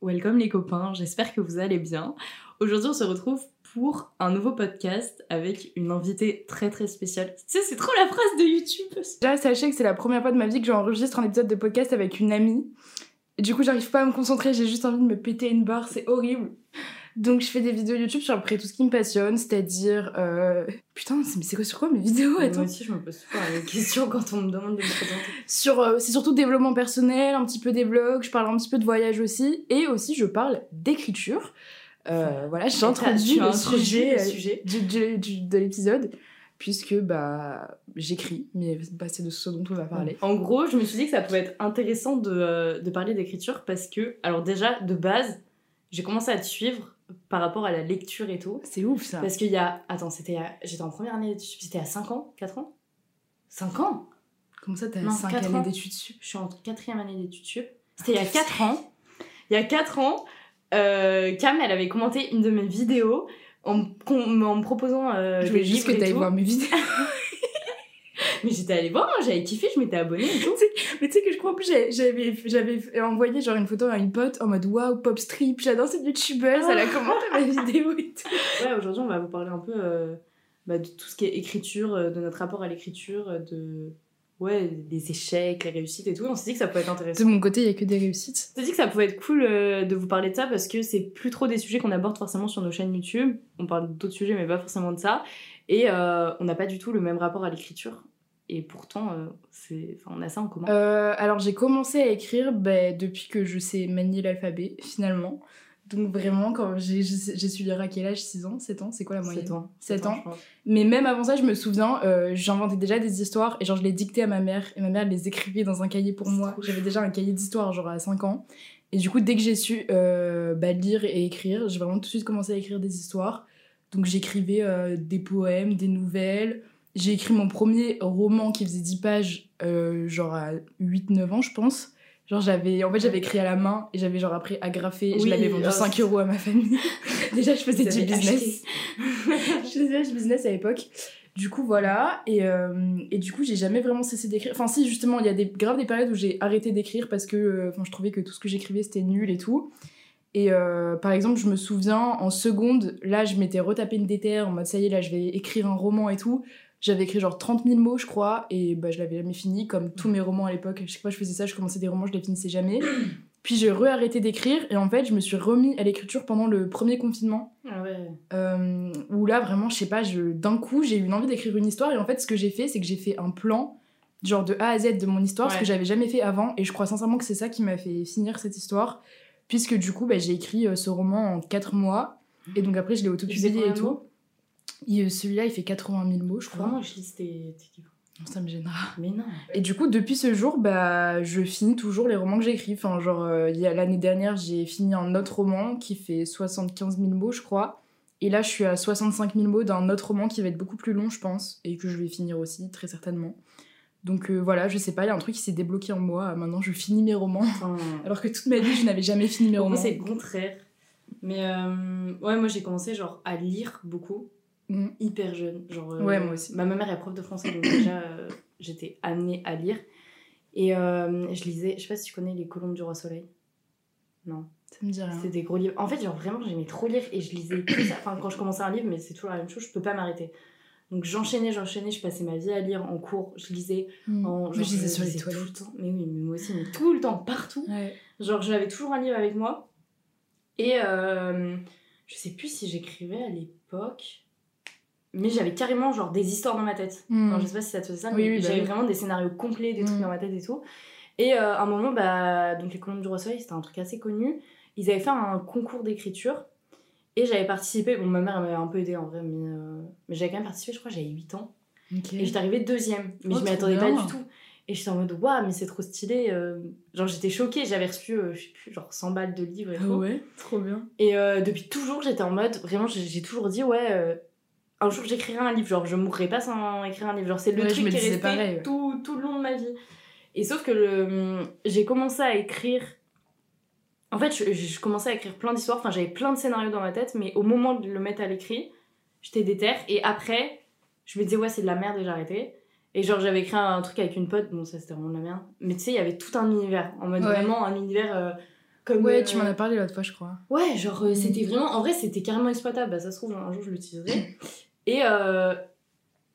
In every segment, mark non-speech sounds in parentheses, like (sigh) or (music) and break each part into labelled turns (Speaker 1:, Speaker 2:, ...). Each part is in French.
Speaker 1: Welcome les copains, j'espère que vous allez bien. Aujourd'hui on se retrouve pour un nouveau podcast avec une invitée très très spéciale. Tu sais, c'est trop la phrase de YouTube.
Speaker 2: Déjà, sachez que c'est la première fois de ma vie que j'enregistre un épisode de podcast avec une amie. Du coup, j'arrive pas à me concentrer, j'ai juste envie de me péter une barre, c'est horrible. Donc, je fais des vidéos YouTube sur à peu près tout ce qui me passionne, c'est-à-dire. Euh... Putain, mais c'est quoi sur quoi mes vidéos?
Speaker 1: Moi
Speaker 2: Attends.
Speaker 1: aussi je me pose souvent la même question quand on me demande de me présenter.
Speaker 2: Sur, euh, c'est surtout développement personnel, un petit peu des vlogs, je parle un petit peu de voyage aussi, et aussi je parle d'écriture. Euh, voilà, j'ai introduit
Speaker 1: Tu as
Speaker 2: le sujet, euh,
Speaker 1: sujet.
Speaker 2: du- du- du- de l'épisode, puisque bah j'écris, mais bah, c'est de ce dont on va parler.
Speaker 1: En gros, je me suis dit que ça pouvait être intéressant de, euh, de parler d'écriture parce que, alors déjà, de base, j'ai commencé à te suivre par rapport à la lecture et tout.
Speaker 2: C'est ouf ça.
Speaker 1: Parce qu'il y a. Attends, c'était. à- J'étais en première année d'études, sup, c'était à 5 ans 4 ans? 5 ans?
Speaker 2: Comment ça, t'as
Speaker 1: Non,
Speaker 2: 5
Speaker 1: quatre
Speaker 2: années d'études sup?
Speaker 1: Je suis en quatrième année d'études sup. C'était il y a 4 ans. Il y a 4 ans, euh, Cam, elle avait commenté une de mes vidéos en, me con- en me proposant. euh,
Speaker 2: Je voulais juste que
Speaker 1: tout.
Speaker 2: voir mes vidéos. (laughs) (laughs)
Speaker 1: Mais j'étais allée voir, moi, j'avais kiffé, je m'étais abonnée et tout.
Speaker 2: Mais tu sais que je crois en plus j'avais envoyé genre une photo à une pote en mode waouh pop strip, j'adore cette youtubeuse, elle a commenté ma vidéo et tout.
Speaker 1: Ouais, aujourd'hui, on va vous parler un peu euh, bah, de tout ce qui est écriture, euh, de notre rapport à l'écriture, euh, de. Ouais, des échecs, les réussites et tout. On s'est dit que ça pouvait être intéressant.
Speaker 2: De mon côté, il y a que des réussites.
Speaker 1: On s'est dit que ça pouvait être cool euh, de vous parler de ça parce que c'est plus trop des sujets qu'on aborde forcément sur nos chaînes YouTube. On parle d'autres sujets, mais pas forcément de ça. Et euh, on n'a pas du tout le même rapport à l'écriture. Et pourtant, euh. Enfin, on a ça en commun.
Speaker 2: Euh, alors j'ai commencé à écrire ben, depuis que je sais manier l'alphabet finalement. Donc vraiment quand j'ai su lire à quel âge? 6 ans? 7 ans? C'est quoi la moyenne?
Speaker 1: Sept ans.
Speaker 2: Sept ans.
Speaker 1: je pense.
Speaker 2: Mais même avant ça, je me souviens, euh, j'inventais déjà des histoires et genre je les dictais à ma mère et ma mère les écrivait dans un cahier pour moi. J'avais déjà un cahier d'histoire genre à 5 ans. Et du coup, dès que j'ai su euh, bah, lire et écrire, j'ai vraiment tout de suite commencé à écrire des histoires. Donc j'écrivais des poèmes, des nouvelles. J'ai écrit mon premier roman qui faisait 10 pages, euh, genre à 8-9 ans, je pense. Genre j'avais, en fait j'avais écrit à la main et j'avais genre après agrafé et je l'avais vendu
Speaker 1: oh,
Speaker 2: 5
Speaker 1: c'est-
Speaker 2: euros à ma famille. (laughs) déjà je faisais du business. (laughs) je faisais du business à l'époque. Du coup, voilà. Et, euh, et du coup, j'ai jamais vraiment cessé d'écrire. Enfin, si, justement, il y a des, grave des périodes où j'ai arrêté d'écrire parce que euh, je trouvais que tout ce que j'écrivais, c'était nul et tout. Et euh, par exemple, je me souviens, en seconde, là, je m'étais retapé une déterre en mode ça y est, là, je vais écrire un roman et tout. J'avais écrit genre 30 000 mots, je crois, et bah, je l'avais jamais fini, comme tous mes romans à l'époque. Chaque fois que je faisais ça, je commençais des romans, je les finissais jamais. (coughs) Puis j'ai re-arrêté d'écrire, et en fait, je me suis remis à l'écriture pendant le premier confinement.
Speaker 1: Ah ouais.
Speaker 2: Euh, où là vraiment je sais pas je d'un coup j'ai eu une envie d'écrire une histoire et en fait ce que j'ai fait c'est que j'ai fait un plan genre de A à Z de mon histoire ce que j'avais jamais fait avant et je crois sincèrement que c'est ça qui m'a fait finir cette histoire puisque du coup bah, j'ai écrit euh, ce roman en 4 mois et donc après je l'ai auto-publié et tout celui-là il fait 80 000 mots je crois
Speaker 1: Vraiment, je lis tes, tes livres.
Speaker 2: ça me gênera
Speaker 1: Mais non.
Speaker 2: et du coup, depuis ce jour, bah, je finis toujours les romans que j'écris. Enfin, genre, euh, l'année dernière, j'ai fini un autre roman qui fait 75 000 mots, je crois. Et là, je suis à 65 000 mots d'un autre roman qui va être beaucoup plus long, je pense, et que je vais finir aussi, très certainement. Donc euh, voilà, je sais pas, il y a un truc qui s'est débloqué en moi. Maintenant, je finis mes romans.
Speaker 1: Enfin, (laughs)
Speaker 2: Alors que toute ma vie, je n'avais jamais fini mes romans.
Speaker 1: c'est le contraire. Mais euh, ouais, moi j'ai commencé genre à lire beaucoup,
Speaker 2: Mm.
Speaker 1: hyper jeune. Genre, euh,
Speaker 2: Ouais, moi aussi.
Speaker 1: bah, ma mère est prof de français, donc déjà euh, (coughs) j'étais amenée à lire. Et euh, je lisais, je sais pas si tu connais Les Colombes du Roi Soleil. Non,
Speaker 2: Ça me dit rien.
Speaker 1: c'était des gros livres. En fait, genre vraiment, j'aimais trop lire et je lisais que ça. Enfin, quand je commençais un livre, mais c'est toujours la même chose, je peux pas m'arrêter. Donc j'enchaînais, j'enchaînais, je passais ma vie à lire en cours, je lisais
Speaker 2: Mm.
Speaker 1: en. Genre,
Speaker 2: je lisais
Speaker 1: je
Speaker 2: les
Speaker 1: tout le temps. Mais oui, mais moi aussi, mais tout le temps, partout.
Speaker 2: Ouais.
Speaker 1: Genre, j'avais toujours un livre avec moi. Et euh, je sais plus si j'écrivais à l'époque. Mais j'avais carrément genre des histoires dans ma tête.
Speaker 2: Mm.
Speaker 1: Enfin, je sais pas si ça te fait ça, mais
Speaker 2: oui, bah
Speaker 1: j'avais
Speaker 2: oui.
Speaker 1: vraiment des scénarios complets, des trucs
Speaker 2: Mm.
Speaker 1: dans ma tête et tout. Et euh, à un moment, bah, donc les Colombes du Roi Soleil, c'était un truc assez connu. Ils avaient fait un concours d'écriture. Et j'avais participé. Bon, ma mère m'avait un peu aidée en vrai, mais, euh, mais j'avais quand même participé, je crois, j'avais 8 ans. Et j'étais arrivée deuxième. Mais
Speaker 2: Oh,
Speaker 1: je m'y attendais pas du tout. Et j'étais en mode, waouh, mais c'est trop stylé. euh. Genre, j'étais choquée. J'avais reçu, euh, je sais plus, genre 100 balles de livres et
Speaker 2: Ah
Speaker 1: tout.
Speaker 2: ouais, trop bien.
Speaker 1: Et euh, depuis toujours, j'étais en mode, vraiment, j'ai toujours dit, ouais, euh, un jour j'écrirai un livre. Genre, je mourrai pas sans écrire un livre. Genre, c'est le
Speaker 2: Ouais,
Speaker 1: truc qui est resté
Speaker 2: pareil, ouais.
Speaker 1: tout, tout le long de ma vie. Et sauf que le, j'ai commencé à écrire. En fait, je, je commençais à écrire plein d'histoires. Enfin, j'avais plein de scénarios dans ma tête, mais au moment de le mettre à l'écrit, j'étais déter. Et après, je me disais, ouais, c'est de la merde et j'ai arrêté. Et genre, j'avais écrit un, truc avec une pote, bon, ça c'était vraiment de la merde. Mais tu sais, il y avait tout un univers, en mode
Speaker 2: Ouais.
Speaker 1: vraiment un univers euh, comme.
Speaker 2: Ouais,
Speaker 1: euh,
Speaker 2: tu m'en as parlé l'autre fois, je crois.
Speaker 1: Ouais, genre, euh, c'était vraiment. En vrai, c'était carrément exploitable. Bah, ça se trouve, un jour, je l'utiliserai. (laughs) Et, euh,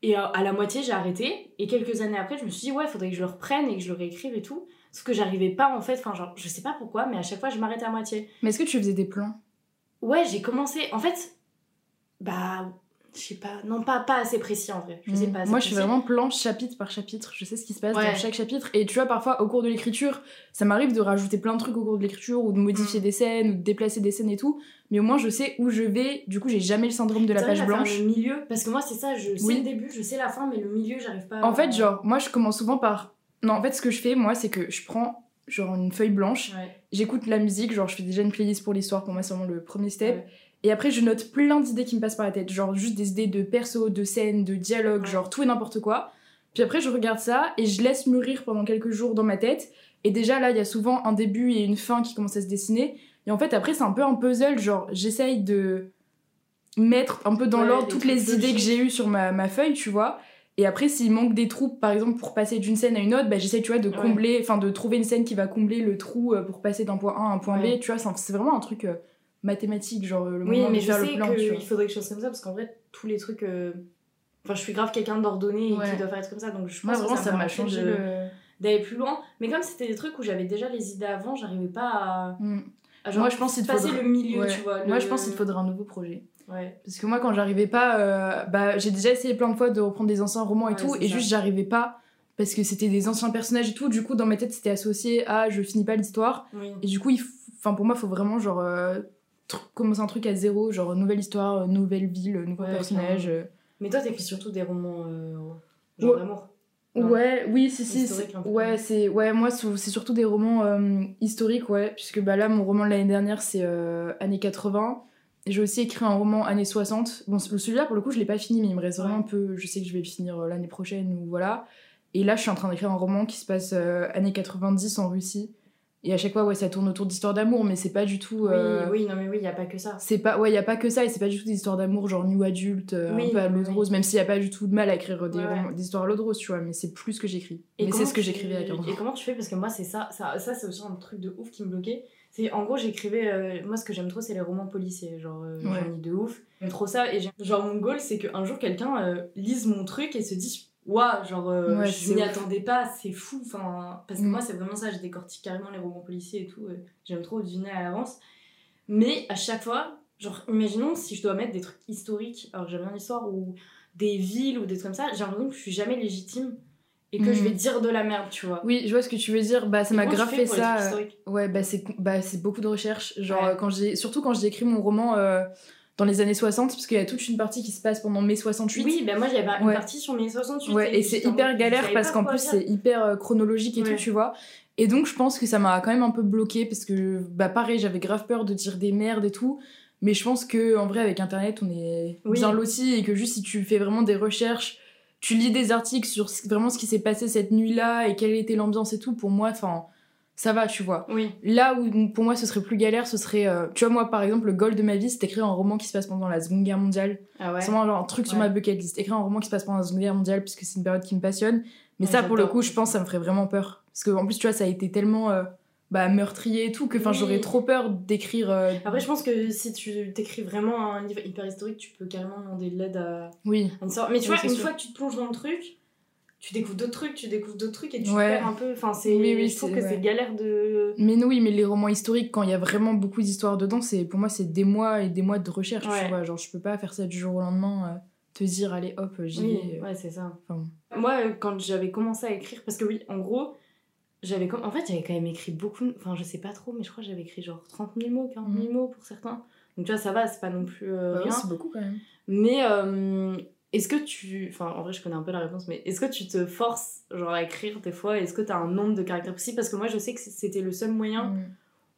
Speaker 1: et euh, à la moitié, j'ai arrêté. Et quelques années après, je me suis dit, ouais, faudrait que je le reprenne et que je le réécrive et tout. Sauf que j'arrivais pas, en fait. Enfin, genre, je sais pas pourquoi, mais à chaque fois, je m'arrêtais à moitié.
Speaker 2: Mais est-ce que tu faisais des plans?
Speaker 1: Ouais, j'ai commencé. En fait, bah. Je sais pas. Non, pas, pas assez précis en vrai. Je sais
Speaker 2: Mm.
Speaker 1: pas assez
Speaker 2: Moi, je fais
Speaker 1: précis.
Speaker 2: vraiment plan chapitre par chapitre. Je sais ce qui se passe
Speaker 1: Ouais.
Speaker 2: dans chaque chapitre. Et tu vois, parfois, au cours de l'écriture, ça m'arrive de rajouter plein de trucs au cours de l'écriture ou de modifier
Speaker 1: Mm.
Speaker 2: des scènes ou de déplacer des scènes et tout. Mais au moins, je sais où je vais. Du coup, j'ai jamais le syndrome de la page blanche.
Speaker 1: Le milieu, parce que moi, c'est ça. Je sais
Speaker 2: Oui.
Speaker 1: le début, je sais la fin, mais le milieu, j'arrive pas. à-
Speaker 2: En fait, genre, moi, je commence souvent par. Non, en fait, ce que je fais, moi, c'est que je prends genre une feuille blanche,
Speaker 1: Ouais.
Speaker 2: j'écoute la musique, genre, je fais déjà une playlist pour l'histoire. Pour moi, c'est vraiment le premier step.
Speaker 1: Ouais.
Speaker 2: Et après, je note plein d'idées qui me passent par la tête. Genre, juste des idées de perso, de scène, de dialogue,
Speaker 1: Ouais.
Speaker 2: genre tout et n'importe quoi. Puis après, je regarde ça et je laisse mûrir pendant quelques jours dans ma tête. Et déjà, là, il y a souvent un début et une fin qui commencent à se dessiner. Et en fait, après, c'est un peu un puzzle. Genre, j'essaye de mettre un peu dans
Speaker 1: Ouais,
Speaker 2: l'ordre toutes les idées que j'ai eues sur ma, ma feuille, tu vois. Et après, s'il manque des trous, par exemple, pour passer d'une scène à une autre, bah, j'essaye, tu vois, de combler, enfin, de trouver une scène qui va combler le trou euh, pour passer d'un point A à un point
Speaker 1: Ouais.
Speaker 2: B, tu vois. c'est vraiment un truc euh, mathématique, genre, le
Speaker 1: Oui,
Speaker 2: moment
Speaker 1: mais
Speaker 2: de
Speaker 1: je
Speaker 2: faire le
Speaker 1: sais
Speaker 2: tu vois.
Speaker 1: qu'il faudrait que je fasse comme ça parce qu'en vrai, tous les trucs. euh, Enfin, je suis grave quelqu'un d'ordonné et qui doit faire être comme ça, donc je pense
Speaker 2: Moi,
Speaker 1: que
Speaker 2: vraiment, ça m'a changé
Speaker 1: de-
Speaker 2: le.
Speaker 1: d'aller plus loin. Mais comme c'était des trucs où j'avais déjà les idées avant, j'arrivais pas à.
Speaker 2: Mm.
Speaker 1: Genre
Speaker 2: Moi, je pense qu'il
Speaker 1: passer
Speaker 2: faudra-
Speaker 1: le milieu,
Speaker 2: Ouais.
Speaker 1: tu vois.
Speaker 2: Moi, je pense qu'il faudrait un nouveau projet.
Speaker 1: Ouais.
Speaker 2: Parce que moi, quand j'arrivais pas, euh, bah, j'ai déjà essayé plein de fois de reprendre des anciens romans et
Speaker 1: Ouais,
Speaker 2: tout, et
Speaker 1: ça.
Speaker 2: juste j'arrivais pas parce que c'était des anciens personnages et tout. Du coup, dans ma tête, c'était associé à je finis pas l'histoire.
Speaker 1: Oui.
Speaker 2: Et du coup, il enfin, pour moi, il faut vraiment genre euh, commencer un truc à zéro, genre nouvelle histoire, euh, nouvelle ville, euh, nouveau personnage. euh.
Speaker 1: Mais toi, t'écris surtout des romans genre d'amour.
Speaker 2: Ouais, oui, si, si. Ouais, c'est ouais, moi, c'est surtout des romans euh, historiques, ouais. Puisque bah, là, mon roman de l'année dernière, c'est euh, années 80. Et J'ai aussi écrit un roman années 60. Bon, ce- celui-là, pour le coup, je l'ai pas fini, mais il me reste vraiment un peu. Je sais que je vais le finir euh, l'année prochaine ou voilà. Et là, je suis en train d'écrire un roman qui se passe euh, années 90 en Russie. Et à chaque fois, ouais, ça tourne autour d'histoires d'amour, mais c'est pas du tout. euh,
Speaker 1: Oui, oui, non, mais oui, il y a pas que ça.
Speaker 2: C'est pas, ouais, y a pas que ça, et c'est pas du tout des histoires d'amour genre new adulte, euh,
Speaker 1: Oui,
Speaker 2: un peu à l'eau de
Speaker 1: oui.
Speaker 2: rose, même s'il y a pas du tout de mal à écrire des,
Speaker 1: Ouais, ouais.
Speaker 2: des histoires à l'eau de rose, tu vois, mais c'est plus ce que j'écris.
Speaker 1: Et
Speaker 2: Mais c'est ce que j'écrivais à 15 ans.
Speaker 1: Et comment tu fais? Parce que moi, c'est ça, ça, ça c'est aussi un truc de ouf qui me bloquait. C'est en gros, j'écrivais. euh, moi, ce que j'aime trop, c'est les romans policiers. Genre, euh, j'en lis de ouf. J'aime trop ça. Et genre, mon goal, c'est qu'un jour, quelqu'un euh, lise mon truc et se dise Waouh, genre, euh,
Speaker 2: Ouais,
Speaker 1: je m'y attendais pas, c'est fou. Enfin, parce que
Speaker 2: Mm.
Speaker 1: moi, c'est vraiment ça, je décortique carrément les romans policiers et tout. euh, j'aime trop deviner à l'avance. Mais à chaque fois, genre, imaginons si je dois mettre des trucs historiques, alors que j'aime bien l'histoire, ou des villes ou des trucs comme ça, j'ai l'impression que je suis jamais légitime et que
Speaker 2: Mm.
Speaker 1: je vais dire de la merde, tu vois.
Speaker 2: Oui, je vois ce que tu veux dire, bah ça m'a grave fait ça. euh, Ouais, bah c'est bah, beaucoup de recherche. Genre,
Speaker 1: Ouais.
Speaker 2: quand j'ai surtout quand j'ai écrit mon roman euh, dans les années 60, parce qu'il y a toute une partie qui se passe pendant mai 68.
Speaker 1: Oui, ben moi j'avais une
Speaker 2: Ouais.
Speaker 1: partie sur mes 68.
Speaker 2: Ouais, et c'est hyper galère parce qu'en plus c'est hyper chronologique et
Speaker 1: Ouais.
Speaker 2: tout, tu vois. Et donc je pense que ça m'a quand même un peu bloqué parce que, bah pareil, j'avais grave peur de dire des merdes et tout. Mais je pense que en vrai, avec internet, on est
Speaker 1: Oui.
Speaker 2: bien lotis et que juste si tu fais vraiment des recherches, tu lis des articles sur vraiment ce qui s'est passé cette nuit-là et quelle était l'ambiance et tout, pour moi, enfin, ça va, tu vois.
Speaker 1: Oui,
Speaker 2: Là où pour moi ce serait plus galère, ce serait. euh, tu vois, moi par exemple, le goal de ma vie, c'est d'écrire un roman qui se passe pendant la Seconde Guerre mondiale.
Speaker 1: ah ouais.
Speaker 2: C'est vraiment genre un truc sur ma bucket list. Écrire un roman qui se passe pendant la Seconde Guerre mondiale, puisque c'est une période qui me passionne. Mais
Speaker 1: Ouais,
Speaker 2: ça, pour le coup, je pense, ça me ferait vraiment peur. Parce que en plus, tu vois, ça a été tellement euh, bah, meurtrier et tout que enfin,
Speaker 1: Oui.
Speaker 2: j'aurais trop peur d'écrire. euh,
Speaker 1: Après, je pense que si tu t'écris vraiment un livre hyper historique, tu peux carrément demander de l'aide à
Speaker 2: Oui.
Speaker 1: à une sorte. Mais tu
Speaker 2: Oui,
Speaker 1: vois, une
Speaker 2: sûr.
Speaker 1: fois que tu te plonges dans le truc, tu découvres d'autres trucs, tu découvres d'autres trucs et tu
Speaker 2: Ouais.
Speaker 1: perds un peu. Enfin, c'est.
Speaker 2: Oui, oui,
Speaker 1: je trouve que
Speaker 2: ouais.
Speaker 1: c'est galère de.
Speaker 2: Mais non, oui, mais les romans historiques, quand il y a vraiment beaucoup d'histoires dedans, c'est pour moi, c'est des mois et des mois de recherche.
Speaker 1: Ouais.
Speaker 2: Tu vois, genre, je peux pas faire ça du jour au lendemain, euh, te dire, allez, hop, j'y
Speaker 1: Oui,
Speaker 2: vais. euh.
Speaker 1: ouais, c'est ça.
Speaker 2: Enfin,
Speaker 1: Moi, euh, quand j'avais commencé à écrire, parce que oui, en gros, j'avais comme... en fait, j'avais quand même écrit beaucoup, enfin, je sais pas trop, mais je crois que j'avais écrit genre 30 000 mots, 40 000 mots pour certains. Donc, tu vois, ça va, c'est pas non plus euh,
Speaker 2: bah
Speaker 1: rien.
Speaker 2: c'est beaucoup quand même.
Speaker 1: Mais euh, est-ce que tu. Enfin, en vrai, je connais un peu la réponse, mais est-ce que tu te forces, genre, à écrire des fois? Est-ce que t'as un nombre de caractères précis? Parce que moi, je sais que c'était le seul moyen
Speaker 2: Mm.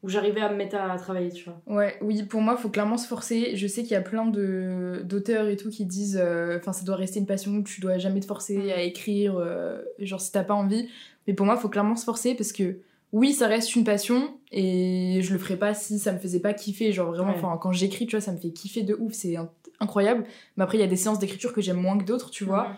Speaker 1: où j'arrivais à me mettre à travailler, tu vois.
Speaker 2: Ouais, oui, pour moi, faut clairement se forcer. Je sais qu'il y a plein de d'auteurs et tout qui disent, euh, enfin, ça doit rester une passion, tu dois jamais te forcer
Speaker 1: Mm.
Speaker 2: à écrire, euh, genre si t'as pas envie. Mais pour moi, faut clairement se forcer parce que oui, ça reste une passion et je le ferais pas si ça me faisait pas kiffer. Genre vraiment,
Speaker 1: Ouais.
Speaker 2: quand j'écris, tu vois, ça me fait kiffer de ouf, c'est in- incroyable. Mais après, il y a des séances d'écriture que j'aime moins que d'autres, tu vois.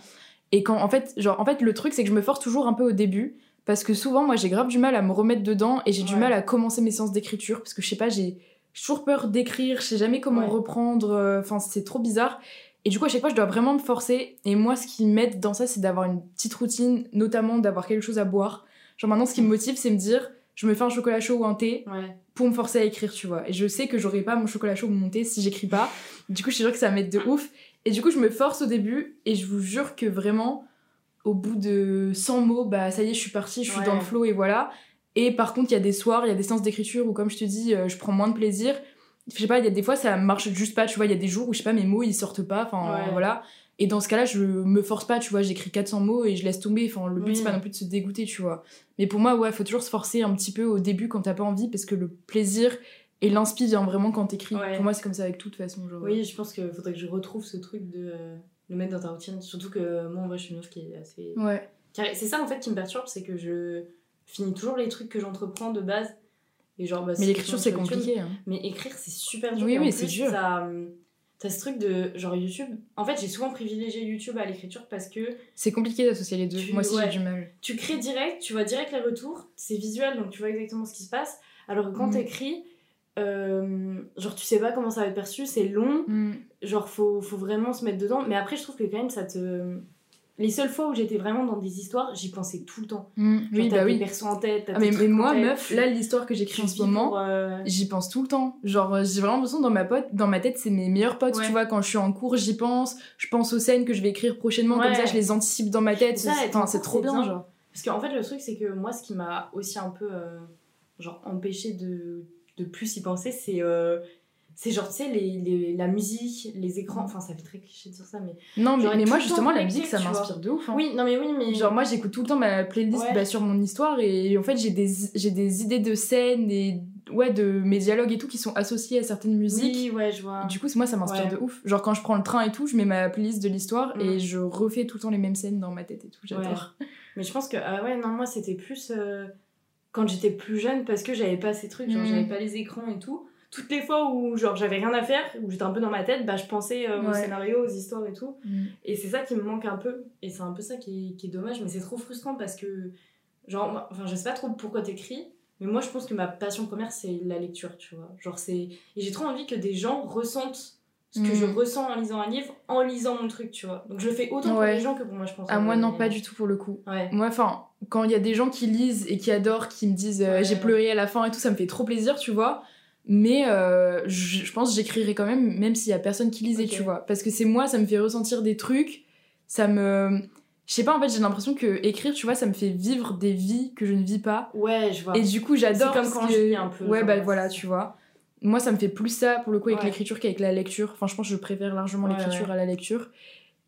Speaker 2: Et quand, en fait, genre, en fait, le truc, c'est que je me force toujours un peu au début. Parce que souvent, moi, j'ai grave du mal à me remettre dedans et j'ai du mal à commencer mes séances d'écriture. Parce que je sais pas, j'ai toujours peur d'écrire, je sais jamais comment
Speaker 1: Ouais.
Speaker 2: reprendre. euh, Enfin, c'est trop bizarre. Et du coup, à chaque fois, je dois vraiment me forcer. Et moi, ce qui m'aide dans ça, c'est d'avoir une petite routine, notamment d'avoir quelque chose à boire. Genre maintenant, ce qui me motive, c'est me dire, je me fais un chocolat chaud ou un thé
Speaker 1: Ouais.
Speaker 2: pour me forcer à écrire, tu vois. Et je sais que j'aurai pas mon chocolat chaud ou mon thé si j'écris pas. Du coup, je suis sûre que ça va m'aide de ouf. Et du coup, je me force au début et je vous jure que vraiment, au bout de 100 mots, bah ça y est, je suis partie, je suis
Speaker 1: Ouais.
Speaker 2: dans le flow et voilà. Et par contre, il y a des soirs, il y a des séances d'écriture où, comme je te dis, euh, je prends moins de plaisir. Je sais pas, il y a des fois, ça marche juste pas, tu vois. Il y a des jours où, je sais pas, mes mots, ils sortent pas, enfin
Speaker 1: Ouais.
Speaker 2: voilà. Et dans ce cas-là, je me force pas, tu vois, j'écris 400 mots et je laisse tomber. Enfin, le but,
Speaker 1: Oui.
Speaker 2: c'est pas non plus de se dégoûter, tu vois. Mais pour moi, ouais, faut toujours se forcer un petit peu au début quand t'as pas envie parce que le plaisir et l'inspi vient vraiment quand t'écris.
Speaker 1: Ouais.
Speaker 2: Pour moi, c'est comme ça avec tout, de toute façon. Genre,
Speaker 1: Oui, je pense qu'il faudrait que je retrouve ce truc de euh, le mettre dans ta routine. Surtout que moi, en vrai, je suis une meuf qui est assez.
Speaker 2: Ouais.
Speaker 1: C'est ça en fait qui me perturbe, c'est que je finis toujours les trucs que j'entreprends de base. Et genre, bah,
Speaker 2: Mais l'écriture, c'est compliqué. hein.
Speaker 1: Mais écrire, c'est super dur.
Speaker 2: Oui, oui, c'est dur.
Speaker 1: ça, hum, T'as ce truc de genre YouTube. En fait, j'ai souvent privilégié YouTube à l'écriture parce que
Speaker 2: C'est compliqué d'associer les deux.
Speaker 1: Tu-
Speaker 2: Moi aussi,
Speaker 1: ouais.
Speaker 2: j'ai du mal.
Speaker 1: tu crées direct, tu vois direct les retours, c'est visuel donc tu vois exactement ce qui se passe. Alors que quand
Speaker 2: Mm.
Speaker 1: t'écris, euh, genre tu sais pas comment ça va être perçu, c'est long,
Speaker 2: Mm.
Speaker 1: genre faut, faut vraiment se mettre dedans. Mais après, je trouve que quand même ça te. Les seules fois où j'étais vraiment dans des histoires, j'y pensais tout le temps.
Speaker 2: Mm.
Speaker 1: Genre,
Speaker 2: Oui,
Speaker 1: t'as
Speaker 2: bah oui.
Speaker 1: persos en tête,
Speaker 2: Ah, mais, mais moi,
Speaker 1: tête,
Speaker 2: meuf, là, l'histoire que j'écris en ce moment,
Speaker 1: euh,
Speaker 2: j'y pense tout le temps. Genre, euh, j'ai vraiment l'impression dans ma pote, dans ma tête, c'est mes meilleurs potes,
Speaker 1: Ouais.
Speaker 2: tu vois. Quand je suis en cours, j'y pense. Je pense aux scènes que je vais écrire prochainement, comme ça, je les anticipe dans ma tête. C'est- trop bien,
Speaker 1: bien.
Speaker 2: genre.
Speaker 1: Parce qu'en fait, le truc, c'est que moi, ce qui m'a aussi un peu euh, genre, empêché de, de plus y penser, c'est. euh, c'est genre, tu sais, les, les- la musique, les écrans. Enfin, ça fait très cliché de dire ça, mais.
Speaker 2: Non, mais, mais moi, justement, la musique, ça m'inspire de ouf. hein.
Speaker 1: Oui, non, mais oui, mais.
Speaker 2: Genre moi j'écoute tout le temps ma playlist
Speaker 1: Ouais.
Speaker 2: bah, sur mon histoire et en fait j'ai des, des idées de scènes et ouais de mes dialogues et tout qui sont associés à certaines musiques.
Speaker 1: Oui, ouais, je vois.
Speaker 2: Du coup moi ça m'inspire
Speaker 1: Ouais.
Speaker 2: de ouf. Genre quand je prends le train et tout je mets ma playlist de l'histoire
Speaker 1: Mm.
Speaker 2: et je refais tout le temps les mêmes scènes dans ma tête et tout. J'adore.
Speaker 1: Mais je pense que, ah ouais, non, moi, c'était plus euh, quand j'étais plus jeune parce que j'avais pas ces trucs, genre,
Speaker 2: Mm.
Speaker 1: j'avais pas les écrans et tout. Toutes les fois où, genre, j'avais rien à faire, où j'étais un peu dans ma tête, bah, je pensais euh, au
Speaker 2: Ouais.
Speaker 1: scénario, aux histoires et tout.
Speaker 2: Mm.
Speaker 1: Et c'est ça qui me manque un peu. Et c'est un peu ça qui est, qui est dommage, mais c'est trop frustrant parce que, genre, enfin, je sais pas trop pourquoi t'écris, mais moi, je pense que ma passion première, c'est la lecture, tu vois. Genre, c'est. Et j'ai trop envie que des gens ressentent ce que
Speaker 2: Mm.
Speaker 1: je ressens en lisant un livre, en lisant mon truc, tu vois. Donc, je le fais autant
Speaker 2: Ouais.
Speaker 1: pour les gens que pour moi, je pense.
Speaker 2: Ah moi non
Speaker 1: mais-
Speaker 2: pas du tout pour le coup.
Speaker 1: Ouais.
Speaker 2: Moi enfin quand il y a des gens qui lisent et qui adorent, qui me disent euh, j'ai pleuré à la fin et tout ça me fait trop plaisir tu vois. Mais euh, je, je pense que j'écrirai quand même même s'il y a personne qui lisait tu vois. Parce que c'est moi ça me fait ressentir des trucs, ça me... Je sais pas en fait j'ai l'impression que écrire tu vois ça me fait vivre des vies que je ne vis pas.
Speaker 1: Ouais, je vois.
Speaker 2: Et du coup j'adore
Speaker 1: C'est comme quand
Speaker 2: que-
Speaker 1: je lis un peu,
Speaker 2: Ouais bah voilà tu vois. Moi ça me fait plus ça pour le coup avec
Speaker 1: Ouais.
Speaker 2: l'écriture qu'avec la lecture. Enfin je pense que je préfère largement
Speaker 1: Ouais,
Speaker 2: l'écriture
Speaker 1: ouais.
Speaker 2: à la lecture.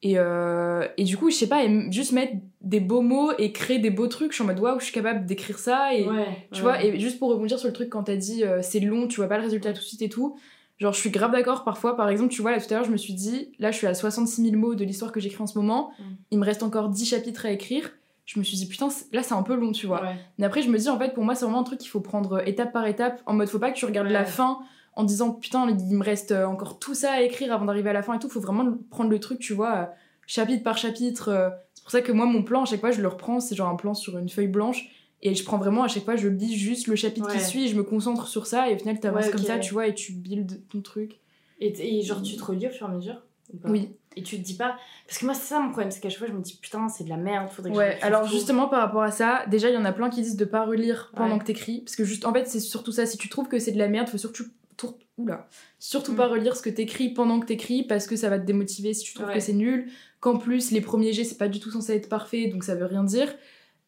Speaker 2: Et, euh, et du coup, je sais pas, juste mettre des beaux mots et créer des beaux trucs, je suis en mode waouh, je suis capable d'écrire ça. Et
Speaker 1: ouais,
Speaker 2: tu
Speaker 1: ouais.
Speaker 2: vois, et juste pour rebondir sur le truc quand t'as dit euh, c'est long, tu vois pas le résultat tout de suite et tout. Genre, je suis grave d'accord parfois. Par exemple, tu vois, là tout à l'heure, je me suis dit, là je suis à 66 000 mots de l'histoire que j'écris en ce moment.
Speaker 1: Mm.
Speaker 2: Il me reste encore 10 chapitres à écrire. Je me suis dit, putain, là c'est un peu long, tu vois.
Speaker 1: Ouais.
Speaker 2: Mais après, je me dis, en fait, pour moi, c'est vraiment un truc qu'il faut prendre euh, étape par étape. En mode, faut pas que tu regardes la fin en disant, putain, il me reste euh, encore tout ça à écrire avant d'arriver à la fin et tout. Faut vraiment prendre le truc, tu vois, euh, chapitre par chapitre. euh. C'est pour ça que moi, mon plan, à chaque fois, je le reprends, c'est genre un plan sur une feuille blanche. Et je prends vraiment, à chaque fois, je lis juste le chapitre qui suit et je me concentre sur ça. Et au final, t'avances
Speaker 1: Ouais,
Speaker 2: comme
Speaker 1: ok.
Speaker 2: ça, tu vois, et tu builds ton truc.
Speaker 1: Et, et genre, tu te relis au fur et à mesure
Speaker 2: Oui.
Speaker 1: Et tu te dis pas. Parce que moi, c'est ça mon problème, c'est qu'à chaque fois, je me dis putain, c'est de la merde, faudrait que
Speaker 2: Ouais, alors justement par rapport à ça, déjà il y en a plein qui disent de pas relire pendant
Speaker 1: Ouais.
Speaker 2: que t'écris, parce que juste en fait c'est surtout ça, si tu trouves que c'est de la merde, faut surtout, tour- oula, surtout
Speaker 1: Mm.
Speaker 2: pas relire ce que t'écris pendant que t'écris, parce que ça va te démotiver si tu trouves
Speaker 1: Ouais.
Speaker 2: que c'est nul, qu'en plus les premiers jets c'est pas du tout censé être parfait, donc ça veut rien dire.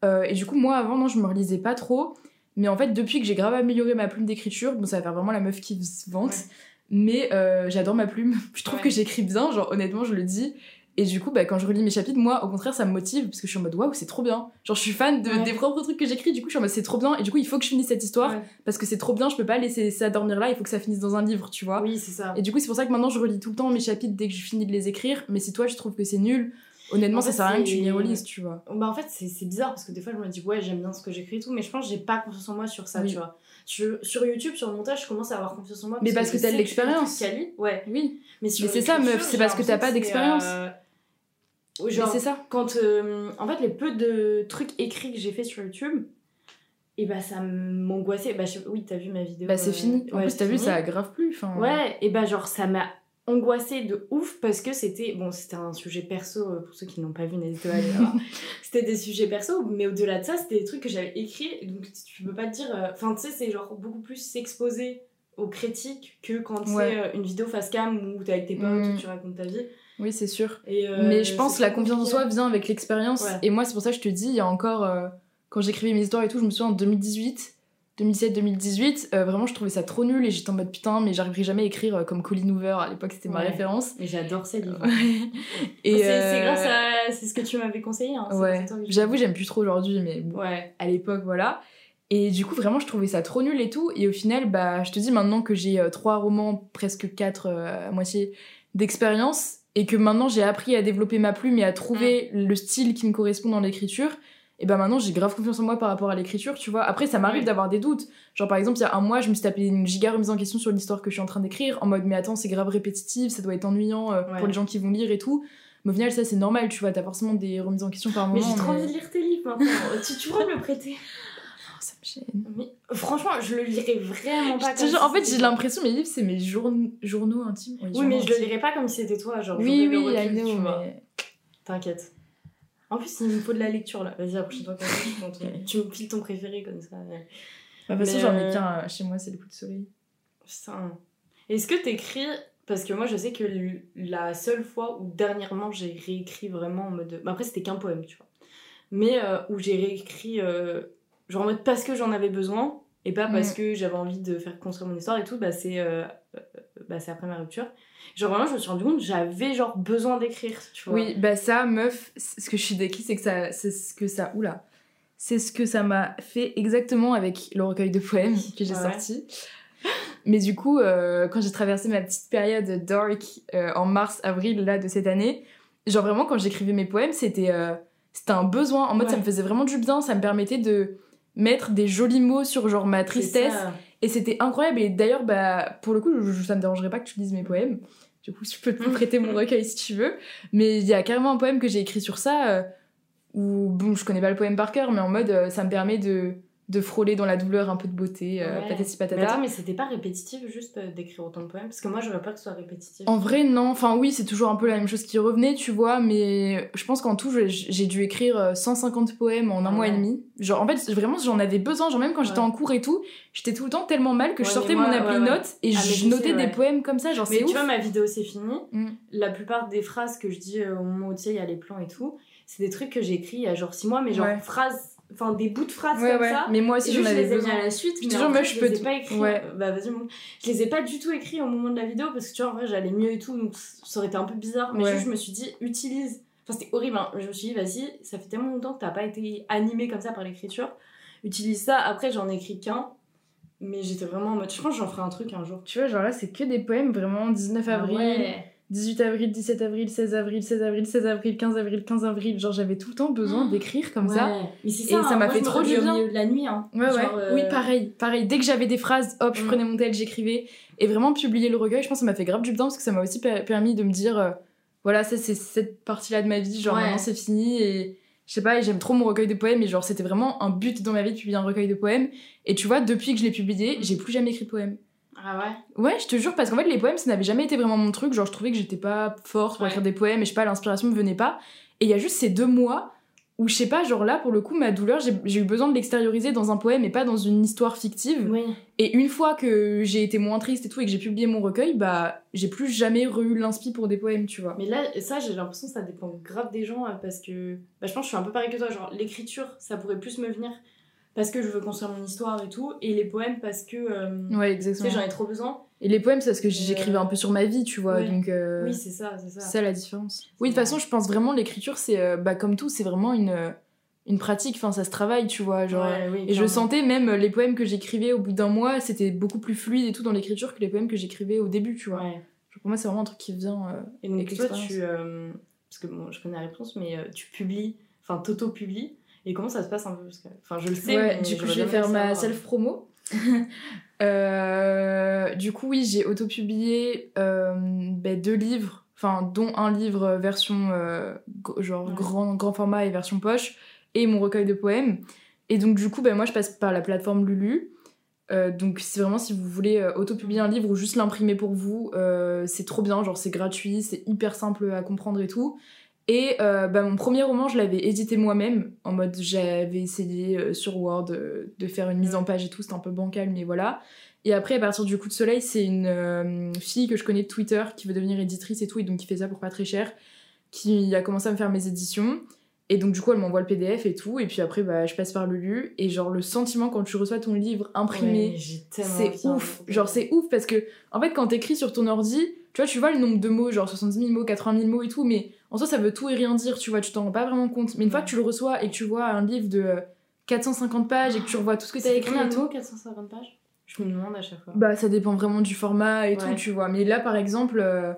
Speaker 2: Euh, et du coup moi avant non je me relisais pas trop, mais en fait depuis que j'ai grave amélioré ma plume d'écriture, bon ça va faire vraiment la meuf qui se vante,
Speaker 1: Ouais.
Speaker 2: mais euh, j'adore ma plume, (laughs) je trouve
Speaker 1: Ouais.
Speaker 2: que j'écris bien, genre honnêtement je le dis. Et du coup, bah, quand je relis mes chapitres, moi, au contraire, ça me motive parce que je suis en mode waouh, c'est trop bien. Genre, je suis fan de,
Speaker 1: Ouais.
Speaker 2: des propres trucs que j'écris, du coup, je suis en mode c'est trop bien. Et du coup, il faut que je finisse cette histoire
Speaker 1: Ouais.
Speaker 2: parce que c'est trop bien, je peux pas laisser ça dormir là, il faut que ça finisse dans un livre, tu vois.
Speaker 1: Oui, c'est ça.
Speaker 2: Et du coup, c'est pour ça que maintenant, je relis tout le temps mes chapitres dès que je finis de les écrire. Mais si toi, je trouve que c'est nul, honnêtement,
Speaker 1: En
Speaker 2: ça
Speaker 1: fait,
Speaker 2: sert à rien que tu les relises, tu vois.
Speaker 1: Bah en fait c'est bizarre parce que des fois je me dis ouais j'aime bien ce que j'écris et tout mais je pense que j'ai pas confiance en moi sur ça
Speaker 2: Oui.
Speaker 1: tu vois. Sur, sur YouTube sur le montage je commence à avoir confiance en moi.
Speaker 2: Mais parce que t'as de l'expérience.
Speaker 1: Ouais.
Speaker 2: Oui.
Speaker 1: Mais,
Speaker 2: c'est ça, meuf, c'est parce que t'as pas d'expérience.
Speaker 1: Euh, c'est ça. Quand, euh, en fait, les peu de trucs écrits que j'ai fait sur YouTube, et bah ça m'angoissait. Bah, oui, t'as vu ma vidéo.
Speaker 2: Bah, c'est fini. En plus, t'as vu, ça a grave plus. Enfin,
Speaker 1: ouais, et bah, genre, ça m'a angoissée de ouf parce que c'était bon c'était un sujet perso euh, pour ceux qui n'ont pas vu n'hésitez pas à aller voir (laughs) c'était des sujets perso mais au-delà de ça c'était des trucs que j'avais écrits donc tu peux pas te dire euh, enfin tu sais c'est genre beaucoup plus s'exposer aux critiques que quand c'est euh, une vidéo face cam où t'es avec tes potes mm. tu racontes ta vie
Speaker 2: oui c'est sûr mais je pense que la confiance en soi vient avec l'expérience et moi c'est pour ça que je te dis il y a encore quand j'écrivais mes histoires et tout je me souviens en 2018 2017-2018, euh, vraiment je trouvais ça trop nul et j'étais en mode putain mais j'arriverai jamais à écrire euh, comme Colin Hoover, à l'époque c'était ma référence.
Speaker 1: Et j'adore ces livres. et c'est euh, grâce à c'est ce que tu m'avais conseillé. Hein,
Speaker 2: ouais. J'avoue j'aime plus trop aujourd'hui mais bon, ouais. à l'époque voilà. Et du coup vraiment je trouvais ça trop nul et tout et au final bah je te dis maintenant que j'ai trois romans, presque quatre à moitié d'expérience et que maintenant j'ai appris à développer ma plume et à trouver mm. le style qui me correspond dans l'écriture et ben maintenant j'ai grave confiance en moi par rapport à l'écriture, tu vois. Après, ça m'arrive d'avoir des doutes. Genre, par exemple, il y a un mois, je me suis tapé une giga remise en question sur l'histoire que je suis en train d'écrire, en mode, mais attends, c'est grave répétitif, ça doit être ennuyant euh, pour les gens qui vont lire et tout. Mais au final, ça, c'est normal, tu vois, t'as forcément des remises en question par moment.
Speaker 1: Mais j'ai trop envie de lire tes livres maintenant. (laughs) tu, tu me le prêter
Speaker 2: ça me gêne.
Speaker 1: Mais, franchement, je le lirais vraiment pas
Speaker 2: comme En fait, j'ai l'impression mes livres, c'est mes journaux intimes.
Speaker 1: Oui, mais je le lirais pas comme si c'était toi. Genre,
Speaker 2: oui, oui, I know, mais...
Speaker 1: T'inquiète. En plus, il me faut de la lecture là. Vas-y, la prochaine fois tu me files ton préféré comme ça.
Speaker 2: Bah, de toute façon, j'en ai qu'un euh, chez moi, c'est le coup de soleil.
Speaker 1: Putain. Est-ce que t'écris. Parce que moi, je sais que la seule fois où dernièrement j'ai réécrit vraiment en mode. Bah, après, c'était qu'un poème, tu vois. Mais euh, où j'ai réécrit. Euh, genre en mode parce que j'en avais besoin et pas parce mm. que j'avais envie de faire construire mon histoire et tout, bah c'est bah, après ma rupture. Genre vraiment, je me suis rendu compte j'avais genre besoin d'écrire, tu vois.
Speaker 2: Oui, bah ça, meuf, ce que je suis décrit, c'est que ça, c'est ce que ça, oula, c'est ce que ça m'a fait exactement avec le recueil de poèmes que j'ai sorti. Mais du coup, euh, quand j'ai traversé ma petite période dark euh, en mars-avril là de cette année, genre vraiment quand j'écrivais mes poèmes, c'était euh, c'était un besoin. En mode, ça me faisait vraiment du bien, ça me permettait de mettre des jolis mots sur genre ma tristesse. Et c'était incroyable. Et d'ailleurs, bah, pour le coup, ça me dérangerait pas que tu lises mes poèmes. Du coup, je peux te (laughs) prêter mon recueil si tu veux. Mais il y a carrément un poème que j'ai écrit sur ça, euh, où, bon, je connais pas le poème par cœur, mais en mode, euh, ça me permet de de frôler dans la douleur un peu de beauté, euh, patati patata.
Speaker 1: Mais attends, mais c'était pas répétitif juste euh, d'écrire autant de poèmes? Parce que moi, j'aurais peur que ce soit répétitif.
Speaker 2: En vrai, non. Enfin, oui, c'est toujours un peu la même chose qui revenait, tu vois, mais je pense qu'en tout, j'ai dû écrire 150 euh, poèmes en un mois et demi. Genre, en fait, vraiment, j'en avais besoin. Genre, même quand j'étais en cours et tout, j'étais tout le temps tellement mal que je sortais mon appli notes et ah, je notais des poèmes comme ça. Genre,
Speaker 1: mais
Speaker 2: tu
Speaker 1: vois, ma vidéo, c'est fini. Mm. La plupart des phrases que je dis au moment où il y a les plans et tout, c'est des trucs que j'ai il y a genre 6 mois, mais genre phrases enfin des bouts de phrases comme ça.
Speaker 2: Mais moi aussi j'en avais
Speaker 1: les ai mis à la suite mais toujours moi je peux les ai pas écrits. Ouais. bah vas-y je les ai pas du tout écrits au moment de la vidéo parce que tu vois en vrai j'allais mieux et tout donc ça aurait été un peu bizarre. Mais juste, je me suis dit utilise. Enfin c'était horrible hein. je me suis dit vas-y ça fait tellement longtemps que t'as pas été animé comme ça par l'écriture. Utilise ça. Après j'en ai écrit qu'un. Mais j'étais vraiment en mode je pense que j'en ferai un truc un jour.
Speaker 2: Tu vois genre là c'est que des poèmes vraiment 19 avril 18 avril, 17 avril, 16 avril, 16 avril, 16 avril, 15 avril, 15 avril. Genre, j'avais tout le temps besoin oh. d'écrire comme ça.
Speaker 1: Mais ça. Et ça hein. m'a fait trop du bien. Au milieu de la nuit. Hein.
Speaker 2: Ouais, ouais. Euh, oui, pareil. Pareil. Dès que j'avais des phrases, hop, je mm. prenais mon tel, j'écrivais. Et vraiment, publier le recueil, je pense que ça m'a fait grave du bien parce que ça m'a aussi permis de me dire, euh, voilà, ça, c'est cette partie-là de ma vie. Genre, maintenant, c'est fini. Et je sais pas, j'aime trop mon recueil de poèmes. Et genre, c'était vraiment un but dans ma vie de publier un recueil de poèmes. Et tu vois, depuis que je l'ai publié, j'ai plus jamais écrit de poèmes.
Speaker 1: Ah ouais?
Speaker 2: Ouais, je te jure, parce qu'en fait, les poèmes, ça n'avait jamais été vraiment mon truc. Genre, je trouvais que j'étais pas forte pour écrire des poèmes et je sais pas, l'inspiration me venait pas. Et il y a juste ces deux mois où, je sais pas, genre là, pour le coup, ma douleur, j'ai eu besoin de l'extérioriser dans un poème et pas dans une histoire fictive.
Speaker 1: Oui.
Speaker 2: Et une fois que j'ai été moins triste et tout et que j'ai publié mon recueil, bah, j'ai plus jamais re-eu l'inspi pour des poèmes, tu vois.
Speaker 1: Mais là, ça, j'ai l'impression que ça dépend grave des gens euh, parce que, bah, je pense que je suis un peu pareil que toi. Genre, l'écriture, ça pourrait plus me venir parce que je veux construire mon histoire et tout, et les poèmes parce que euh,
Speaker 2: ouais, exactement.
Speaker 1: j'en ai trop besoin.
Speaker 2: Et les poèmes, c'est parce que j'écrivais un peu sur ma vie, tu vois, donc... Euh,
Speaker 1: oui, c'est ça, c'est ça.
Speaker 2: C'est ça la différence. Oui, de toute façon, je pense vraiment l'écriture, c'est, euh, bah, comme tout, c'est vraiment une, une pratique, enfin, ça se travaille, tu vois, genre... et je sentais même les poèmes que j'écrivais au bout d'un mois, c'était beaucoup plus fluide et tout dans l'écriture que les poèmes que j'écrivais au début, tu vois. pour moi, c'est vraiment un truc qui vient
Speaker 1: Et donc, toi, tu... parce que, bon, je connais la réponse, mais tu publies, enfin, t'auto-publies, et comment ça se passe un peu? Enfin, je le sais.
Speaker 2: du coup, je vais faire ma self-promo. (laughs) euh, du coup, oui, j'ai auto-publié euh, ben, deux livres. enfin, dont un livre version euh, g- genre grand, grand format et version poche, et mon recueil de poèmes. Et donc, du coup, ben, moi, je passe par la plateforme Lulu. Euh, donc, c'est vraiment si vous voulez euh, autopublier un livre ou juste l'imprimer pour vous, euh, c'est trop bien, genre c'est gratuit, c'est hyper simple à comprendre et tout. Et euh, bah, mon premier roman, je l'avais édité moi-même, en mode j'avais essayé euh, sur Word euh, de faire une mise en page et tout, c'était un peu bancal, mais voilà. Et après, à partir du coup de soleil, c'est une fille que je connais de Twitter qui veut devenir éditrice et tout, et donc qui fait ça pour pas très cher, qui a commencé à me faire mes éditions. Et donc du coup, elle m'envoie le PDF et tout, et puis après, bah, je passe par le lu. Et genre, le sentiment quand tu reçois ton livre imprimé,
Speaker 1: Ouais,
Speaker 2: c'est ouf. Genre, c'est ouf parce que, en fait, quand t'écris sur ton ordi, tu vois, tu vois le nombre de mots, genre 70 000 mots, 80 000 mots et tout, mais en soi, ça veut tout et rien dire, tu vois, tu t'en rends pas vraiment compte. Mais une fois que tu le reçois et que tu vois un livre de euh, 450 pages et que tu revois tout ce que t'as écrit et tout,
Speaker 1: mots 450 pages? Je me demande à chaque fois.
Speaker 2: bah, ça dépend vraiment du format et tout, tu vois. Mais là, par exemple, euh,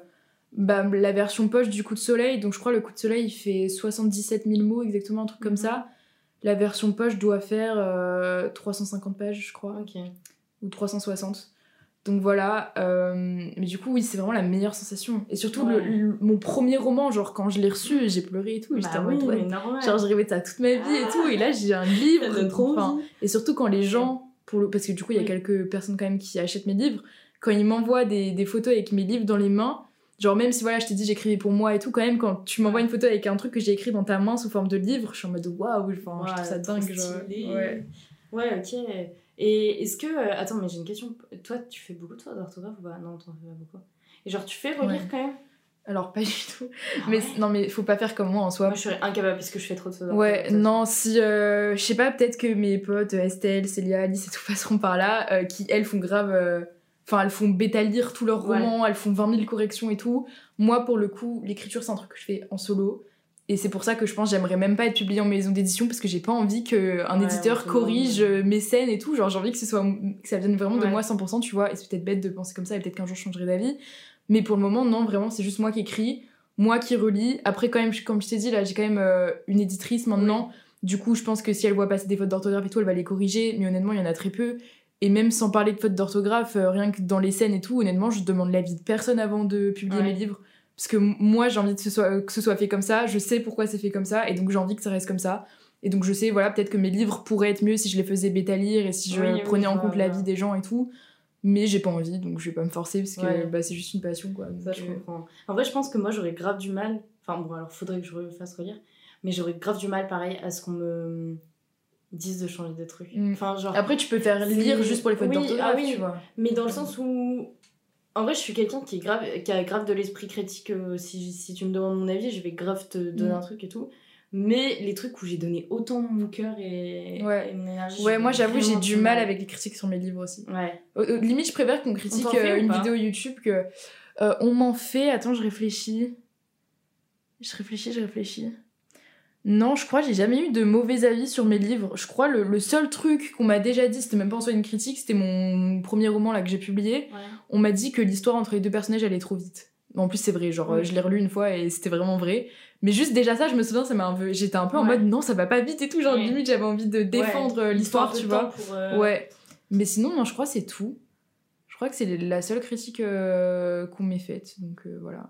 Speaker 2: bah, la version poche du coup de soleil, donc je crois le coup de soleil, il fait 77 000 mots, exactement, un truc comme
Speaker 1: Mhm.
Speaker 2: ça. La version poche doit faire euh, 350 pages, je crois
Speaker 1: Ok.
Speaker 2: ou 360. Donc voilà, euh, mais du coup, oui, c'est vraiment la meilleure sensation. Et surtout, le-
Speaker 1: Ouais.
Speaker 2: le- mon premier roman, genre quand je l'ai reçu, j'ai pleuré et tout. et J'étais
Speaker 1: Bah
Speaker 2: en
Speaker 1: oui,
Speaker 2: mode, ouais. Genre, je rêvais de ça toute ma vie et tout. Et là, j'ai un (laughs) livre.
Speaker 1: Trop envie.
Speaker 2: et surtout quand les gens, pour le... parce que du coup, il y a
Speaker 1: Oui.
Speaker 2: quelques personnes quand même qui achètent mes livres, quand ils m'envoient des, des photos avec mes livres dans les mains, genre même si voilà, je t'ai dit j'écrivais pour moi et tout, quand même, quand tu m'envoies une photo avec un truc que j'ai écrit dans ta main sous forme de livre, je suis en mode waouh, enfin, je trouve ça dingue. Genre, ouais.
Speaker 1: Ouais, ok. Et est-ce que. euh, Attends, mais j'ai une question. Toi, tu fais beaucoup de fautes d'orthographe ou pas? Non, t'en fais pas beaucoup. Et genre, tu fais relire
Speaker 2: Ouais.
Speaker 1: quand même?
Speaker 2: Alors, pas du tout.
Speaker 1: Ah
Speaker 2: Mais
Speaker 1: ouais
Speaker 2: non, mais faut pas faire comme moi en soi.
Speaker 1: Moi, je serais incapable parce que je fais trop de fautes
Speaker 2: Ouais, non, si. euh, je sais pas, peut-être que mes potes, euh, Estelle, Célia, Alice et tout passeront par là, euh, qui elles font grave. euh, Enfin, elles font bêta lire tous leurs
Speaker 1: Ouais.
Speaker 2: romans, elles font 20 000 corrections et tout. Moi, pour le coup, l'écriture, c'est un truc que je fais en solo. Et c'est pour ça que je pense que j'aimerais même pas être publiée en maison d'édition parce que j'ai pas envie qu'un
Speaker 1: Ouais,
Speaker 2: éditeur corrige euh, mes scènes et tout. Genre, j'ai envie que, ce soit, que ça vienne vraiment de moi 100%, tu vois. Et c'est peut-être bête de penser comme ça et peut-être qu'un jour je changerai d'avis. Mais pour le moment, non, vraiment, c'est juste moi qui écris, moi qui relis. Après, quand même, comme je t'ai dit, là, j'ai quand même euh, une éditrice maintenant. Du coup, je pense que si elle voit passer des fautes d'orthographe et tout, elle va les corriger. Mais honnêtement, il y en a très peu. Et même sans parler de fautes d'orthographe, euh, rien que dans les scènes et tout, honnêtement, je demande l'avis de personne avant de publier
Speaker 1: Ouais.
Speaker 2: mes livres. Parce que moi, j'ai envie que ce, soit, que ce soit fait comme ça, je sais pourquoi c'est fait comme ça, et donc j'ai envie que ça reste comme ça. Et donc je sais, voilà, peut-être que mes livres pourraient être mieux si je les faisais bêta lire et si je
Speaker 1: Oui, oui,
Speaker 2: prenais en compte l'avis
Speaker 1: ouais.
Speaker 2: des gens et tout. Mais j'ai pas envie, donc je vais pas me forcer parce que
Speaker 1: Ouais.
Speaker 2: bah, c'est juste une passion, quoi.
Speaker 1: Ça,
Speaker 2: Donc,
Speaker 1: je
Speaker 2: euh,
Speaker 1: comprends. En vrai, je pense que moi, j'aurais grave du mal. Enfin, bon, alors, faudrait que je refasse relire. Mais j'aurais grave du mal, pareil, à ce qu'on me dise de changer de truc.
Speaker 2: Mm.
Speaker 1: Enfin, genre.
Speaker 2: Après, tu peux faire lire juste pour les fautes
Speaker 1: Oui,
Speaker 2: d'orthographe,
Speaker 1: ah oui.
Speaker 2: tu vois.
Speaker 1: Mais dans le sens où. En vrai, je suis quelqu'un qui, est grave, qui a grave de l'esprit critique. euh, si, si tu me demandes mon avis, je vais grave te donner
Speaker 2: Mm.
Speaker 1: un truc et tout. Mais les trucs où j'ai donné autant mon cœur et,
Speaker 2: Ouais.
Speaker 1: et mon énergie.
Speaker 2: Ouais, moi j'avoue, j'ai du mal avec les critiques sur mes livres aussi.
Speaker 1: Ouais.
Speaker 2: Au- au- limite, je préfère qu'on critique euh, une vidéo YouTube que. euh, on m'en fait. Attends, je réfléchis. Je réfléchis, je réfléchis. Non, je crois, j'ai jamais eu de mauvais avis sur mes livres. Je crois le, le seul truc qu'on m'a déjà dit, c'était même pas en soi une critique, c'était mon premier roman là que j'ai publié.
Speaker 1: ouais.
Speaker 2: On m'a dit que l'histoire entre les deux personnages allait trop vite. En plus, c'est vrai, genre, je l'ai relu une fois et c'était vraiment vrai. Mais juste déjà ça, je me souviens, ça m'a un peu. J'étais un peu en mode non, ça va pas vite et tout. Genre, limite, j'avais envie de défendre euh, l'histoire, tu vois.
Speaker 1: pour, euh,
Speaker 2: Ouais. Mais sinon, non, je crois c'est tout. Je crois que c'est la seule critique euh, qu'on m'ait faite. Donc euh, voilà.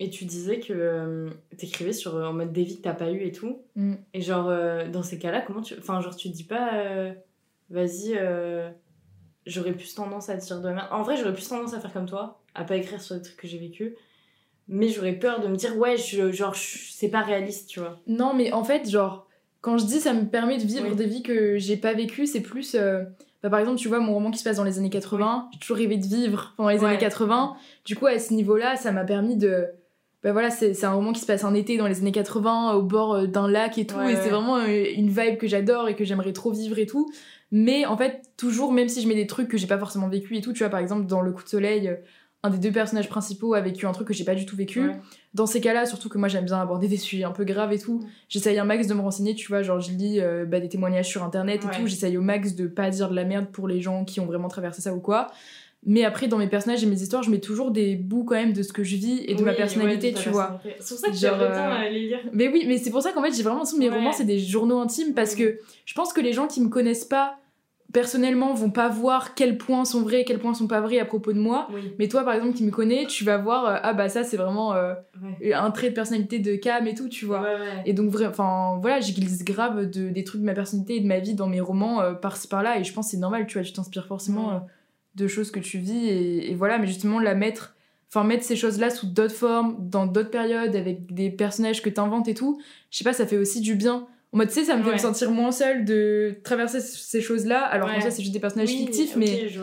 Speaker 1: Et tu disais que euh, t'écrivais sur en mode des vies que t'as pas eu et tout.
Speaker 2: Mm.
Speaker 1: Et genre, euh, dans ces cas-là, comment tu. Enfin, genre, tu te dis pas, euh, vas-y, euh, j'aurais plus tendance à dire de merde. En vrai, j'aurais plus tendance à faire comme toi, à pas écrire sur des trucs que j'ai vécu. Mais j'aurais peur de me dire, ouais, je, genre, c'est pas réaliste, tu vois.
Speaker 2: Non, mais en fait, genre, quand je dis ça me permet de vivre
Speaker 1: Oui.
Speaker 2: des vies que j'ai pas vécues, c'est plus. euh, bah, par exemple, tu vois, mon roman qui se passe dans les années 80, j'ai toujours rêvé de vivre pendant les
Speaker 1: Ouais.
Speaker 2: années 80. Du coup, à ce niveau-là, ça m'a permis de. Bah voilà, c'est un roman qui se passe un été dans les années 80, au bord euh, d'un lac et tout,
Speaker 1: Ouais,
Speaker 2: et
Speaker 1: ouais.
Speaker 2: c'est vraiment euh, une vibe que j'adore et que j'aimerais trop vivre et tout. Mais en fait, toujours, même si je mets des trucs que j'ai pas forcément vécu et tout, tu vois, par exemple, dans Le Coup de Soleil, euh, un des deux personnages principaux a vécu un truc que j'ai pas du tout vécu.
Speaker 1: Ouais.
Speaker 2: Dans ces cas-là, surtout que moi j'aime bien aborder des (laughs) sujets un peu graves et tout, j'essaye un max de me renseigner, tu vois, genre je lis euh, bah, des témoignages sur internet et
Speaker 1: Ouais.
Speaker 2: tout, j'essaye au max de pas dire de la merde pour les gens qui ont vraiment traversé ça ou quoi. Mais après, dans mes personnages et mes histoires, je mets toujours des bouts quand même de ce que je vis et de ma personnalité,
Speaker 1: ouais, de ta
Speaker 2: tu vois.
Speaker 1: C'est pour ça que j'aimerais bien
Speaker 2: euh,
Speaker 1: euh, les lire.
Speaker 2: Mais oui, mais c'est pour ça qu'en fait, j'ai vraiment l'impression que mes
Speaker 1: Ouais.
Speaker 2: romans, c'est des journaux intimes parce que je pense que les gens qui me connaissent pas personnellement vont pas voir quels points sont vrais, quels points sont pas vrais à propos de moi.
Speaker 1: Oui.
Speaker 2: Mais toi, par exemple, qui me connais, tu vas voir, euh, ah bah ça, c'est vraiment euh,
Speaker 1: Ouais.
Speaker 2: un trait de personnalité de Cam et tout, tu vois. Et donc, enfin, voilà, glisse grave de, des trucs de ma personnalité et de ma vie dans mes romans euh, par-ci par-là. Et je pense que c'est normal, tu vois, tu t'inspires forcément de choses que tu vis. Et, et voilà, mais justement, la mettre, enfin, mettre ces choses-là sous d'autres formes, dans d'autres périodes, avec des personnages que t'inventes et tout, je sais pas, ça fait aussi du bien. En mode, tu sais, ça me fait
Speaker 1: Ouais.
Speaker 2: me sentir moins seule de traverser ces choses-là, alors
Speaker 1: Ouais.
Speaker 2: qu'en fait, c'est juste des personnages
Speaker 1: Oui,
Speaker 2: fictifs, mais
Speaker 1: je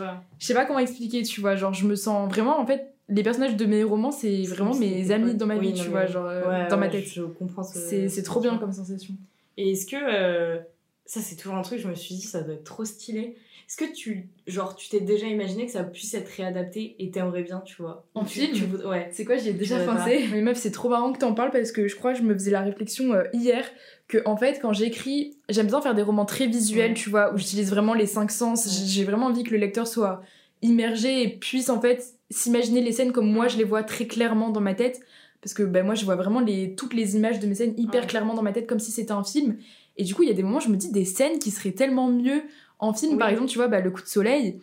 Speaker 2: sais pas comment expliquer, tu vois. Genre, je me sens vraiment, en fait, les personnages de mes romans, c'est vraiment mes amis dans ma vie, tu vois, genre, euh,
Speaker 1: Ouais,
Speaker 2: dans ma tête.
Speaker 1: Je comprends ce-
Speaker 2: C'est c'est
Speaker 1: ce
Speaker 2: trop
Speaker 1: que
Speaker 2: bien comme sensation.
Speaker 1: Et est-ce que euh, ça c'est toujours un truc je me suis dit ça doit être trop stylé. Est-ce que tu genre tu t'es déjà imaginé que ça puisse être réadapté et t'aimerais bien tu vois?
Speaker 2: En
Speaker 1: Tu-
Speaker 2: film?
Speaker 1: tu Ouais.
Speaker 2: C'est quoi, j'y ai déjà pensé. Mais meuf, c'est trop marrant que t'en parles parce que je crois que je me faisais la réflexion euh, hier que, en fait, quand j'écris, j'aime bien faire des romans très visuels,
Speaker 1: Ouais.
Speaker 2: tu vois, où j'utilise vraiment les cinq sens.
Speaker 1: Ouais.
Speaker 2: J'ai- J'ai vraiment envie que le lecteur soit immergé et puisse, en fait, s'imaginer les scènes comme moi je les vois très clairement dans ma tête. Parce que ben, moi, je vois vraiment les, toutes les images de mes scènes hyper
Speaker 1: Ouais.
Speaker 2: clairement dans ma tête, comme si c'était un film. Et du coup, il y a des moments, je me dis des scènes qui seraient tellement mieux en film.
Speaker 1: Oui.
Speaker 2: Par exemple, tu vois, bah, Le coup de soleil,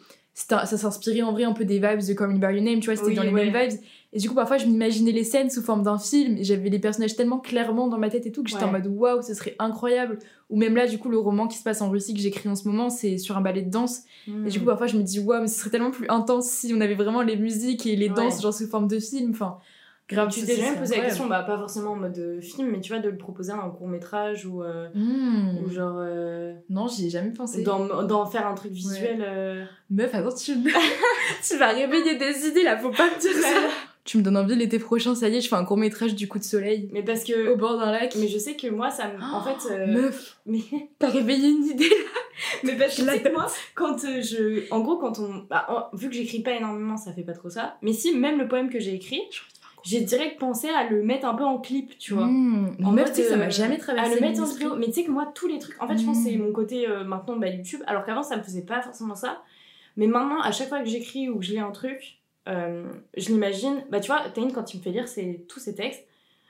Speaker 2: un- ça s'inspirait en vrai un peu des vibes de Call Me By Your Name, tu vois, c'était
Speaker 1: Oui,
Speaker 2: dans les
Speaker 1: ouais.
Speaker 2: mêmes vibes. Et du coup, parfois, je m'imaginais les scènes sous forme d'un film, et j'avais les personnages tellement clairement dans ma tête et tout, que j'étais en mode waouh, ce serait incroyable. Ou même là, du coup, le roman qui se passe en Russie que j'écris en ce moment, c'est sur un ballet de danse. Et du coup, parfois, je me dis waouh, mais ce serait tellement plus intense si on avait vraiment les musiques et les
Speaker 1: Ouais.
Speaker 2: danses, genre sous forme de film. Enfin, grave.
Speaker 1: tu t'es jamais posé la question bah pas forcément en mode euh, film mais tu vois de le proposer un court métrage ou, euh,
Speaker 2: Hmm.
Speaker 1: ou genre euh,
Speaker 2: Non, j'y ai jamais pensé.
Speaker 1: d'en faire un truc visuel. euh,
Speaker 2: Meuf, attends, tu, (laughs) tu vas réveiller des idées là, faut pas me dire ça. tu me donnes envie l'été prochain, ça y est, je fais un court métrage du coup de soleil
Speaker 1: Mais parce que
Speaker 2: au bord d'un lac.
Speaker 1: mais je sais que moi ça me en fait euh,
Speaker 2: Meuf,
Speaker 1: mais (laughs)
Speaker 2: t'as réveillé une idée (laughs)
Speaker 1: Mais parce que que moi, quand euh, je. En gros, quand on. bah, en- vu que j'écris pas énormément, ça fait pas trop ça. Mais si, même le poème que j'ai écrit, j'ai direct pensé à le mettre un peu en clip, tu vois.
Speaker 2: Mmh.
Speaker 1: En mode,
Speaker 2: ça m'a
Speaker 1: euh,
Speaker 2: jamais
Speaker 1: À
Speaker 2: traversé
Speaker 1: le mettre en vidéo. Mais tu sais que moi, tous les trucs. En fait, je pense que c'est
Speaker 2: Mm.
Speaker 1: mon côté euh, maintenant bah, YouTube. Alors qu'avant, ça me faisait pas forcément ça. Mais maintenant, à chaque fois que j'écris ou que je lis un truc, euh, je l'imagine. Bah, tu vois, Taine, quand il me fait lire c'est tous ces textes,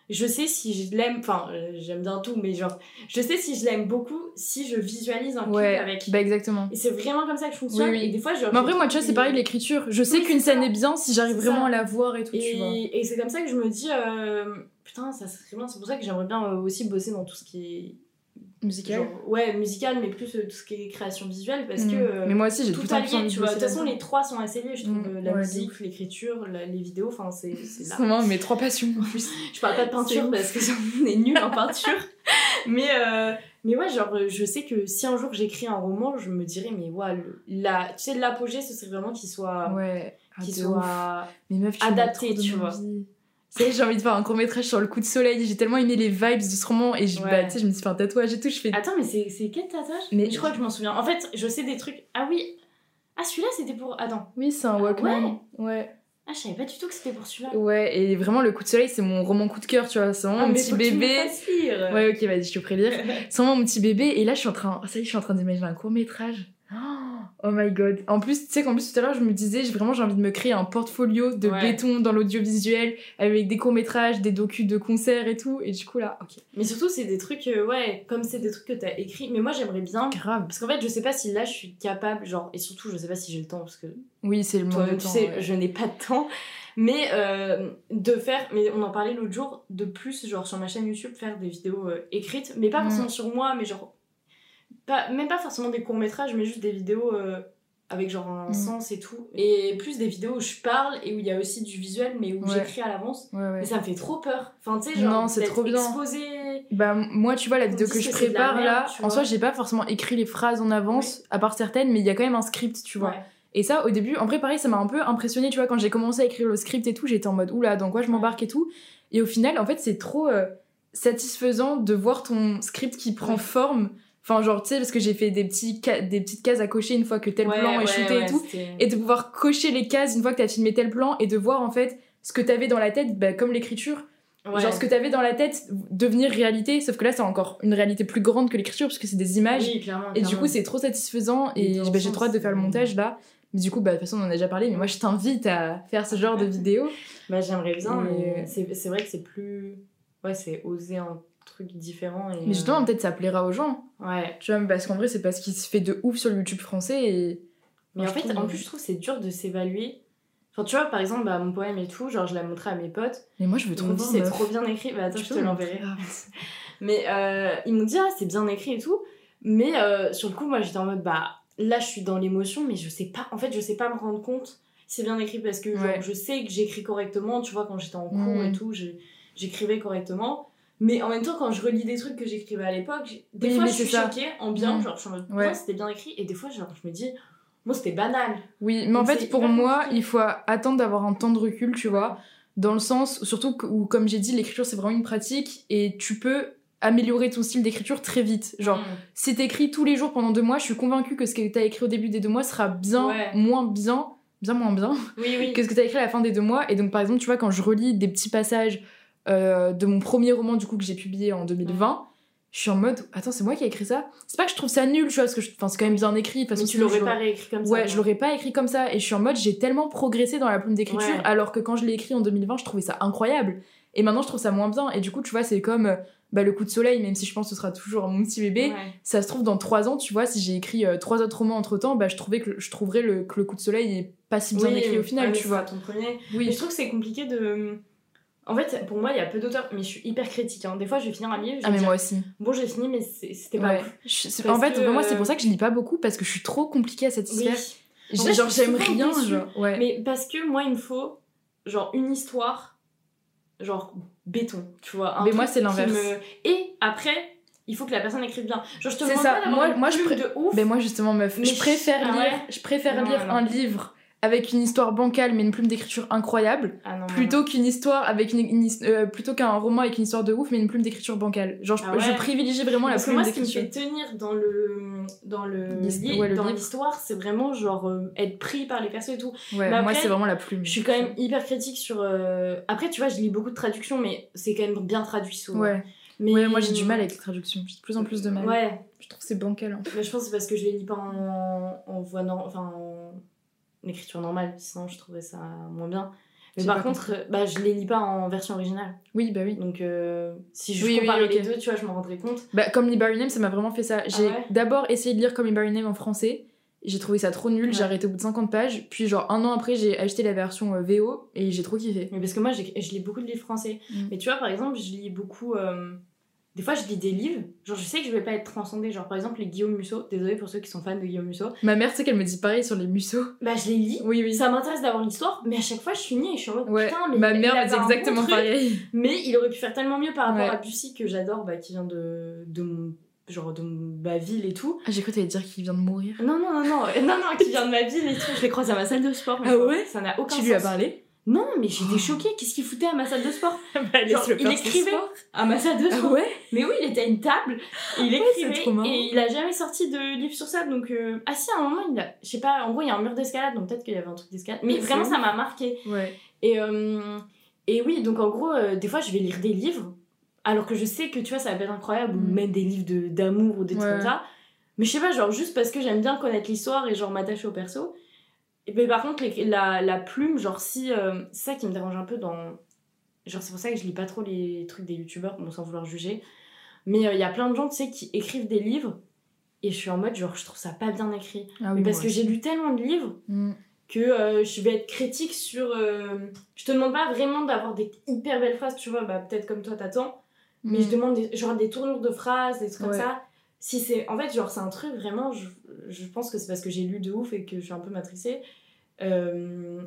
Speaker 1: je sais si je l'aime. Enfin, euh, j'aime bien tout, mais genre, je sais si je l'aime beaucoup si je visualise un clip
Speaker 2: Ouais,
Speaker 1: avec.
Speaker 2: bah exactement.
Speaker 1: Et c'est vraiment comme ça que je fonctionne.
Speaker 2: Oui, oui.
Speaker 1: Et des fois, je.
Speaker 2: Mais après, moi, tu vois, c'est pareil, l'écriture. Je sais
Speaker 1: Oui,
Speaker 2: qu'une scène
Speaker 1: ça.
Speaker 2: est bien si j'arrive vraiment
Speaker 1: ça.
Speaker 2: à la voir et tout, tu vois.
Speaker 1: Et, et c'est comme ça que je me dis, euh, putain, ça serait bien. C'est pour ça que j'aimerais bien euh, aussi bosser dans tout ce qui est.
Speaker 2: Musical.
Speaker 1: genre, ouais, musical, mais plus euh, tout ce qui est création visuelle. Parce
Speaker 2: Mmh.
Speaker 1: que. euh,
Speaker 2: Mais moi aussi, j'ai tout
Speaker 1: tout allié, tu vois. De toute façon, les trois sont assez liés, je trouve.
Speaker 2: Mm,
Speaker 1: la
Speaker 2: ouais,
Speaker 1: musique, l'écriture, les vidéos, enfin, c'est (laughs) c'est
Speaker 2: C'est
Speaker 1: là.
Speaker 2: vraiment mes trois passions en plus.
Speaker 1: Je parle pas de (laughs) peinture parce que on est nul en peinture. mais, euh, mais ouais, genre, je sais que si un jour j'écris un roman, je me dirais, mais ouais, le- la, tu sais, l'apogée, ce serait vraiment qu'il soit.
Speaker 2: Ouais. ah, ouf.
Speaker 1: soit.
Speaker 2: Mais meuf, tu
Speaker 1: adapté, tu vois.
Speaker 2: Est, j'ai envie de faire un court métrage sur le coup de soleil. J'ai tellement aimé les vibes de ce roman et je,
Speaker 1: Ouais.
Speaker 2: bah, tu sais, je me suis fait un tatouage et tout. Je fais.
Speaker 1: Attends, mais c'est quel tatouage?
Speaker 2: Mais-
Speaker 1: mais... Je crois que je m'en souviens. En fait, je sais des trucs. Ah oui Ah, celui-là, c'était pour. Attends.
Speaker 2: Oui, c'est un
Speaker 1: Ah
Speaker 2: Walkman. Ouais?
Speaker 1: Ah, je savais pas du tout que c'était pour celui-là.
Speaker 2: Ouais, et vraiment, le coup de soleil, c'est mon roman coup de cœur, tu vois. C'est vraiment
Speaker 1: Ah,
Speaker 2: mon petit
Speaker 1: tu me
Speaker 2: bébé.
Speaker 1: lire.
Speaker 2: Ouais, ok, vas-y, je te ferai lire. (laughs) C'est vraiment mon petit bébé. Et là, je suis en train. Ça y est, je suis en train d'imaginer un court métrage. Oh my god. En plus, tu sais qu'en plus tout à l'heure, je me disais, j'ai vraiment j'ai envie de me créer un portfolio de
Speaker 1: Ouais.
Speaker 2: béton dans l'audiovisuel avec des courts métrages, des docus de concerts et tout. Et du coup là, ok.
Speaker 1: Mais surtout, c'est des trucs, euh, ouais, comme c'est des trucs que t'as écrits. Mais moi, j'aimerais bien.
Speaker 2: Grave.
Speaker 1: Parce qu'en fait, je sais pas si là, je suis capable, genre, et surtout, je sais pas si j'ai le temps, parce que
Speaker 2: Oui, c'est le moment
Speaker 1: tu
Speaker 2: temps.
Speaker 1: sais,
Speaker 2: ouais.
Speaker 1: je n'ai pas de temps. Mais euh, de faire, mais on en parlait l'autre jour, de plus, genre, sur ma chaîne YouTube, faire des vidéos euh, écrites, mais pas
Speaker 2: Mm.
Speaker 1: forcément sur moi, mais genre, pas, même pas forcément des courts-métrages, mais juste des vidéos euh, avec genre un
Speaker 2: Mm.
Speaker 1: sens et tout. Et plus des vidéos où je parle et où il y a aussi du visuel, mais où
Speaker 2: Ouais.
Speaker 1: j'écris à l'avance.
Speaker 2: Ouais,
Speaker 1: ça me fait trop peur. Enfin, tu sais, genre,
Speaker 2: c'est trop bien.
Speaker 1: exposé.
Speaker 2: Bah moi tu vois la vidéo que je prépare
Speaker 1: merde,
Speaker 2: là, en soi j'ai pas forcément écrit les phrases en avance, à part certaines, mais il y a quand même un script, tu vois. Et ça, au début, en vrai, pareil, ça m'a un peu impressionné, tu vois, quand j'ai commencé à écrire le script et tout, j'étais en mode, oula, dans quoi je m'embarque et tout. Et au final, en fait, c'est trop euh, satisfaisant de voir ton script qui prend forme. Enfin, genre, tu sais, parce que j'ai fait des, petits des petites cases à cocher une fois que tel
Speaker 1: Ouais,
Speaker 2: plan est shooté et tout. Et de pouvoir cocher les cases une fois que t'as filmé tel plan et de voir, en fait, ce que t'avais dans la tête, bah, comme l'écriture.
Speaker 1: Ouais.
Speaker 2: Genre, ce que t'avais dans la tête devenir réalité, sauf que là, c'est encore une réalité plus grande que l'écriture, parce que c'est des images.
Speaker 1: Oui, clairement,
Speaker 2: Et du coup, c'est trop satisfaisant
Speaker 1: Et
Speaker 2: bah, j'ai trop hâte de faire le
Speaker 1: c'est-
Speaker 2: montage là. Mais du coup, bah, de toute façon, on en a déjà parlé, mais moi je t'invite à faire ce genre de (laughs) vidéo.
Speaker 1: Bah, j'aimerais bien,
Speaker 2: Et-
Speaker 1: mais c'est c'est vrai que c'est plus. Ouais, c'est osé en trucs différents. Et,
Speaker 2: Mais justement,
Speaker 1: euh,
Speaker 2: peut-être ça plaira aux gens.
Speaker 1: Ouais.
Speaker 2: Tu vois, parce qu'en vrai, c'est parce qu'il se fait de ouf sur le YouTube français et.
Speaker 1: Mais en fait,
Speaker 2: trouve-
Speaker 1: en plus, je trouve c'est dur de s'évaluer. Enfin, tu vois, par exemple, bah, mon poème et tout, genre, je l'ai montré à mes potes.
Speaker 2: Mais moi, je veux trop
Speaker 1: m'ont dit, c'est trop bien écrit. Bah, attends, je te
Speaker 2: me-
Speaker 1: l'enverrai.
Speaker 2: Ah. (laughs)
Speaker 1: Mais euh, ils m'ont dit, ah, c'est bien écrit et tout. Mais euh, sur le coup, moi, j'étais en mode, bah, là, je suis dans l'émotion, mais je sais pas, en fait, je sais pas me rendre compte. si C'est bien écrit parce que genre,
Speaker 2: Ouais.
Speaker 1: je sais que j'écris correctement, tu vois, quand j'étais en cours et tout, j'ai- j'écrivais correctement. Mais en même temps, quand je relis des trucs que j'écrivais à l'époque, des
Speaker 2: Oui,
Speaker 1: fois je suis
Speaker 2: ça.
Speaker 1: choquée en bien,
Speaker 2: Mhm.
Speaker 1: genre je suis en mode,
Speaker 2: Ouais.
Speaker 1: C'était bien écrit, et des fois, genre, je me dis, moi c'était banal.
Speaker 2: Oui, mais en fait, pour moi,
Speaker 1: compliqué.
Speaker 2: il faut attendre d'avoir un temps de recul, tu vois. Dans le sens, surtout où, comme j'ai dit, l'écriture c'est vraiment une pratique et tu peux améliorer ton style d'écriture très vite. Genre,
Speaker 1: Mhm.
Speaker 2: si t'écris tous les jours pendant deux mois, je suis convaincue que ce que t'as écrit au début des deux mois sera bien
Speaker 1: Ouais.
Speaker 2: moins bien, bien moins bien
Speaker 1: Oui, oui. (laughs)
Speaker 2: que ce que t'as écrit à la fin des deux mois. Et donc, par exemple, tu vois, quand je relis des petits passages euh, de mon premier roman, du coup, que j'ai publié en 2020, je suis en mode, attends, c'est moi qui ai écrit ça C'est pas que je trouve ça nul, tu vois, parce que je- enfin, c'est quand même bien écrit.
Speaker 1: Mais
Speaker 2: façon,
Speaker 1: tu l'aurais pas réécrit comme ça.
Speaker 2: Ouais, je l'aurais pas écrit comme ça. Et je suis en mode, j'ai tellement progressé dans la plume d'écriture,
Speaker 1: Ouais.
Speaker 2: alors que quand je l'ai écrit en 2020, je trouvais ça incroyable. Et maintenant, je trouve ça moins bien. Et du coup, tu vois, c'est comme euh, bah, le coup de soleil, même si je pense que ce sera toujours mon petit bébé.
Speaker 1: Ouais.
Speaker 2: Ça se trouve, dans trois ans, tu vois, si j'ai écrit euh, trois autres romans entre temps, bah, je, trouvais que, je trouverais le, que le coup de soleil est pas si bien
Speaker 1: Oui,
Speaker 2: écrit au final, tu vois.
Speaker 1: ton premier. Mais
Speaker 2: Oui,
Speaker 1: je trouve que c'est compliqué de. En fait, pour moi, il y a peu d'auteurs, mais je suis hyper critique. hein. Des fois, je vais finir un livre, je
Speaker 2: ah, mais
Speaker 1: dire,
Speaker 2: moi aussi.
Speaker 1: bon, j'ai fini, mais c'était pas
Speaker 2: Ouais.
Speaker 1: ouf.
Speaker 2: En fait,
Speaker 1: que,
Speaker 2: moi, c'est pour ça que je lis pas beaucoup, parce que je suis trop compliquée à satisfaire.
Speaker 1: Oui.
Speaker 2: Genre,
Speaker 1: suis
Speaker 2: j'aime rien, genre. Ouais.
Speaker 1: Mais parce que moi, il me faut, genre, une histoire, genre, béton, tu vois. un
Speaker 2: Mais moi, c'est l'inverse.
Speaker 1: me- Et après, il faut que la personne écrive bien. Genre, je te demande
Speaker 2: ça.
Speaker 1: pas
Speaker 2: Moi- moi, je pré-
Speaker 1: de ouf.
Speaker 2: Ben moi justement meuf,
Speaker 1: Mais
Speaker 2: je
Speaker 1: je-
Speaker 2: préfère
Speaker 1: ah
Speaker 2: lire,
Speaker 1: ouais
Speaker 2: je préfère
Speaker 1: Non,
Speaker 2: lire
Speaker 1: non.
Speaker 2: un livre avec une histoire bancale mais une plume d'écriture incroyable
Speaker 1: Ah non, non,
Speaker 2: plutôt qu'une histoire avec une, euh, plutôt qu'un roman avec une histoire de ouf mais une plume d'écriture bancale. Genre je,
Speaker 1: Ah ouais.
Speaker 2: je privilégie vraiment la
Speaker 1: Parce
Speaker 2: plume
Speaker 1: moi, ce qui me fait
Speaker 2: d'écriture.
Speaker 1: tenir dans le dans le
Speaker 2: L'hist-
Speaker 1: li-
Speaker 2: ouais, le
Speaker 1: dans l'histoire, c'est vraiment genre euh, être pris par les persos et tout.
Speaker 2: Ouais,
Speaker 1: Mais
Speaker 2: moi c'est vraiment la plume.
Speaker 1: Je suis quand même hyper critique sur. euh, Après, tu vois, je lis beaucoup de traductions, mais c'est quand même bien traduit souvent.
Speaker 2: Ouais.
Speaker 1: Mais...
Speaker 2: Ouais, moi j'ai du mal avec les traductions. J'ai de plus en plus de mal.
Speaker 1: Ouais,
Speaker 2: Je trouve que c'est bancal. en fait.
Speaker 1: mais je pense que c'est parce que je les lis pas en, en voix nor- enfin en écriture normale, sinon je trouverais ça moins bien. Mais
Speaker 2: J'ai
Speaker 1: par contre, euh, bah, je les lis pas en version originale.
Speaker 2: Oui, bah oui.
Speaker 1: Donc euh, si je
Speaker 2: Oui, oui,
Speaker 1: comparais les deux, tu vois, je m'en rendrais compte.
Speaker 2: Bah, comme Liberty Name, ça m'a vraiment fait ça. J'ai
Speaker 1: Ah ouais
Speaker 2: d'abord essayé de lire comme Liberty Name en français. J'ai trouvé ça trop nul, j'ai arrêté au bout de 50 pages. Puis, genre, un an après, j'ai acheté la version euh, VO et j'ai trop kiffé.
Speaker 1: Mais parce que moi, j'ai- je lis beaucoup de livres français.
Speaker 2: Mm.
Speaker 1: Mais tu vois, par exemple, je lis beaucoup. euh, Des fois, je lis des livres. Genre, je sais que je vais pas être transcendée. Genre, par exemple, les Guillaume Musso. Désolée pour ceux qui sont fans de Guillaume Musso.
Speaker 2: Ma mère, tu sais qu'elle me dit pareil sur les museaux.
Speaker 1: Bah, je les lis.
Speaker 2: Oui, oui.
Speaker 1: Ça m'intéresse d'avoir l'histoire, mais à chaque fois, je suis née et je suis en mode
Speaker 2: Ouais,
Speaker 1: putain, mais
Speaker 2: ma
Speaker 1: il-
Speaker 2: mère me dit
Speaker 1: bon
Speaker 2: exactement
Speaker 1: truc,
Speaker 2: pareil.
Speaker 1: Mais il aurait pu faire tellement mieux par rapport
Speaker 2: Ouais.
Speaker 1: à Bussy que j'adore, bah, qui vient de, de mon. Genre de ma ville et tout.
Speaker 2: Ah, j'ai cru que t'allais dire qu'il vient de mourir.
Speaker 1: Non, non, non, non, (laughs) non, non, qui vient de ma ville et tout. Je l'ai croisé à ma salle de sport. une
Speaker 2: Ah ouais?
Speaker 1: Ça n'a aucun
Speaker 2: Tu
Speaker 1: sens.
Speaker 2: lui as parlé?
Speaker 1: Non, mais j'étais
Speaker 2: Oh.
Speaker 1: choquée. Qu'est-ce qu'il foutait à ma salle de sport? (laughs)
Speaker 2: Bah,
Speaker 1: Genre, il écrivait à ma salle de
Speaker 2: Ah
Speaker 1: sport.
Speaker 2: ouais?
Speaker 1: Mais oui, il était à une table, et il écrivait,
Speaker 2: marrant.
Speaker 1: et il a jamais sorti de livre sur ça, donc... euh, Ah si, à un moment, il a... Je sais pas, en gros, il y a un mur d'escalade, donc peut-être qu'il y avait un truc d'escalade. Mais vraiment, ça m'a marqué.
Speaker 2: Ouais.
Speaker 1: Et, euh, et oui, donc en gros, euh, des fois, je vais lire des livres, alors que je sais que, tu vois, ça va être incroyable, ou
Speaker 2: Mm.
Speaker 1: même des livres de- d'amour, ou des trucs
Speaker 2: Ouais.
Speaker 1: comme ça. Mais je sais pas, genre, juste parce que j'aime bien connaître l'histoire, et genre, m'attacher au perso. Mais par contre, les- la, la plume, genre, si... euh, c'est ça qui me dérange un peu dans... Genre, c'est pour ça que je lis pas trop les trucs des youtubeurs, bon, sans vouloir juger. Mais il y a plein de gens, tu sais, qui écrivent des livres, et je suis en mode, genre, je trouve ça pas bien écrit.
Speaker 2: Ah
Speaker 1: Mais parce que j'ai lu tellement de livres
Speaker 2: Mm.
Speaker 1: que euh, je vais être critique sur. euh, Je te demande pas vraiment d'avoir des hyper belles phrases, tu vois, bah, peut-être comme toi t'attends, mais
Speaker 2: Mm.
Speaker 1: je demande des, genre des tournures de phrases, des trucs comme
Speaker 2: Ouais.
Speaker 1: ça. Si c'est. En fait, genre, c'est un truc vraiment, je, je pense que c'est parce que j'ai lu de ouf et que je suis un peu matricée. Euh,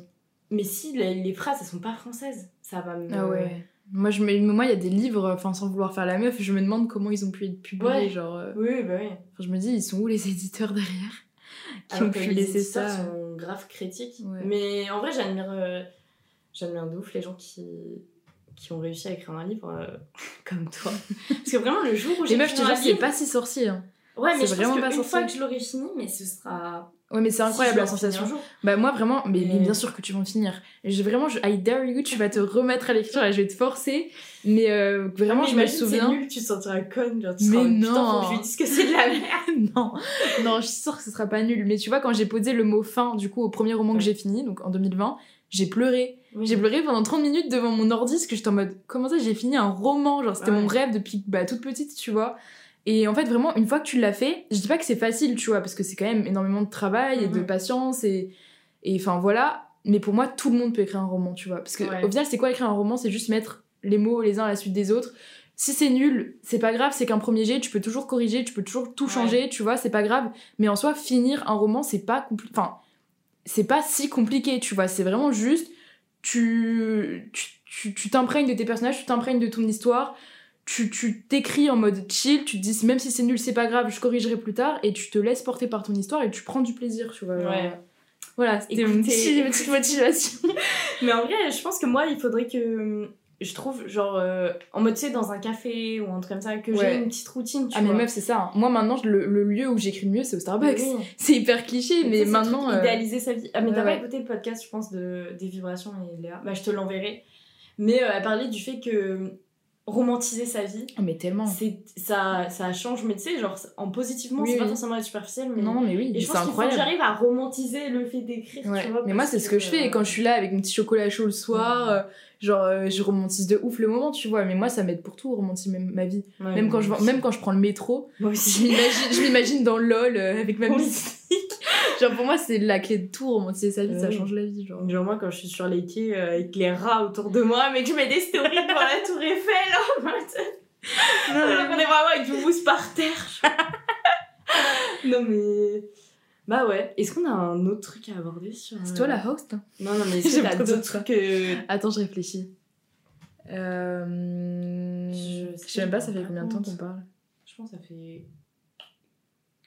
Speaker 1: Mais si les, les phrases elles sont pas françaises, ça va me.
Speaker 2: Ah ouais. Moi, je me... moi, il y a des livres, enfin, sans vouloir faire la meuf, je me demande comment ils ont pu être publiés.
Speaker 1: Ouais.
Speaker 2: Genre, euh,
Speaker 1: Oui, bah oui.
Speaker 2: enfin, je me dis, ils sont où les éditeurs derrière qui
Speaker 1: Alors
Speaker 2: ont pu laisser ça
Speaker 1: sont grave critiques.
Speaker 2: Ouais.
Speaker 1: Mais en vrai, j'admire, euh, j'admire de ouf les gens qui, qui ont réussi à écrire un livre euh, (laughs) comme toi. Parce que vraiment, le jour où j'ai
Speaker 2: meufs, je te jure, c'est pas si sorcier. Hein.
Speaker 1: Ouais, mais
Speaker 2: c'est
Speaker 1: je
Speaker 2: vraiment
Speaker 1: pense
Speaker 2: pas
Speaker 1: qu'une
Speaker 2: sorcier.
Speaker 1: fois que je l'aurai fini, mais ce sera.
Speaker 2: Ouais, mais c'est incroyable la
Speaker 1: Si je
Speaker 2: sensation. Bah, moi, vraiment, mais, mais
Speaker 1: Mais-
Speaker 2: bien sûr que tu vas en finir. J'ai vraiment, je, I dare you, tu vas te remettre à l'écriture et je vais te forcer. Mais euh, vraiment,
Speaker 1: mais
Speaker 2: je me souviens.
Speaker 1: Nul, tu te sentiras conne. Genre, tu
Speaker 2: Mais
Speaker 1: seras Putain,
Speaker 2: non.
Speaker 1: faut que je lui dise que c'est de la (laughs) merde.
Speaker 2: non, non, je suis sûre que ce sera pas nul. Mais tu vois, quand j'ai posé le mot fin, du coup, au premier roman
Speaker 1: Ouais.
Speaker 2: que j'ai fini, donc en 2020, j'ai pleuré.
Speaker 1: Oui.
Speaker 2: J'ai pleuré pendant 30 minutes devant mon ordi parce que j'étais en mode comment ça j'ai fini un roman genre c'était
Speaker 1: Ouais.
Speaker 2: mon rêve depuis bah, toute petite tu vois et en fait vraiment une fois que tu l'as fait je dis pas que c'est facile tu vois parce que c'est quand même énormément de travail et de
Speaker 1: Mhm.
Speaker 2: patience et et enfin voilà mais pour moi tout le monde peut écrire un roman tu vois parce que
Speaker 1: Ouais.
Speaker 2: au final c'est quoi écrire un roman? C'est juste mettre les mots les uns à la suite des autres si c'est nul, c'est pas grave, c'est qu'un premier jet, tu peux toujours corriger, tu peux toujours tout
Speaker 1: Ouais.
Speaker 2: changer, tu vois, c'est pas grave. Mais en soi, finir un roman, c'est pas enfin, c'est pas si compliqué, tu vois, c'est vraiment juste tu tu t'imprègnes de tes personnages, tu t'imprègnes de ton histoire, tu tu t'écris en mode chill, tu te dis même si c'est nul, c'est pas grave, je corrigerai plus tard et tu te laisses porter par ton histoire et tu prends du plaisir, tu vois.
Speaker 1: Ouais.
Speaker 2: euh, Voilà, c'était une petite, une petite motivation. (laughs)
Speaker 1: Mais en vrai, je pense que moi, il faudrait que. Je trouve, genre, euh, en mode, tu sais, dans un café ou un truc comme ça, que
Speaker 2: Ouais.
Speaker 1: j'ai une petite routine, tu
Speaker 2: Ah mais
Speaker 1: vois.
Speaker 2: meuf, c'est ça. hein. Moi maintenant, je- le, le lieu où j'écris le mieux, c'est au Starbucks.
Speaker 1: Oui. (laughs)
Speaker 2: C'est hyper cliché, mais maintenant. euh,
Speaker 1: idéaliser sa vie. Ah, mais
Speaker 2: ouais,
Speaker 1: t'as pas écouté le podcast, je pense, de, des vibrations et Léa Bah, je te l'enverrai. Mais euh, elle parlait du fait que romantiser sa vie,
Speaker 2: oh, mais tellement.
Speaker 1: c'est ça, ça change, mais tu sais, genre, en positivement,
Speaker 2: Oui,
Speaker 1: c'est pas
Speaker 2: oui.
Speaker 1: forcément être superficiel, mais.
Speaker 2: Non, mais oui,
Speaker 1: Et je
Speaker 2: c'est
Speaker 1: pense faut que
Speaker 2: incroyable.
Speaker 1: j'arrive à romantiser le fait d'écrire, tu vois.
Speaker 2: Mais moi, c'est ce que je fais.
Speaker 1: euh,
Speaker 2: quand je suis là avec mon petit chocolat chaud le soir, euh, genre, euh, je romantise de ouf le moment, tu vois. Mais moi, ça m'aide pour tout, romantise même ma vie.
Speaker 1: ouais,
Speaker 2: Même quand, je, même quand je prends le métro,
Speaker 1: Moi
Speaker 2: je
Speaker 1: aussi.
Speaker 2: m'imagine, je m'imagine dans LOL euh, avec ma musique. genre, pour moi, c'est la clé de tout, romantiser sa vie, ça change la vie. Genre.
Speaker 1: Genre moi quand je suis sur les quais euh, avec les rats autour de moi mais que je mets des stories devant la tour Eiffel en mode... Qu'on est vraiment avec du mousse par terre. (laughs) non mais... Bah ouais. Est-ce qu'on a un autre truc à aborder sur...
Speaker 2: C'est
Speaker 1: euh,
Speaker 2: toi la host hein
Speaker 1: Non non mais (laughs) est-ce que t'as d'autres trucs que...
Speaker 2: Attends, je réfléchis. Euh...
Speaker 1: Je sais
Speaker 2: même pas, ça fait combien de temps qu'on parle?
Speaker 1: Je pense que ça fait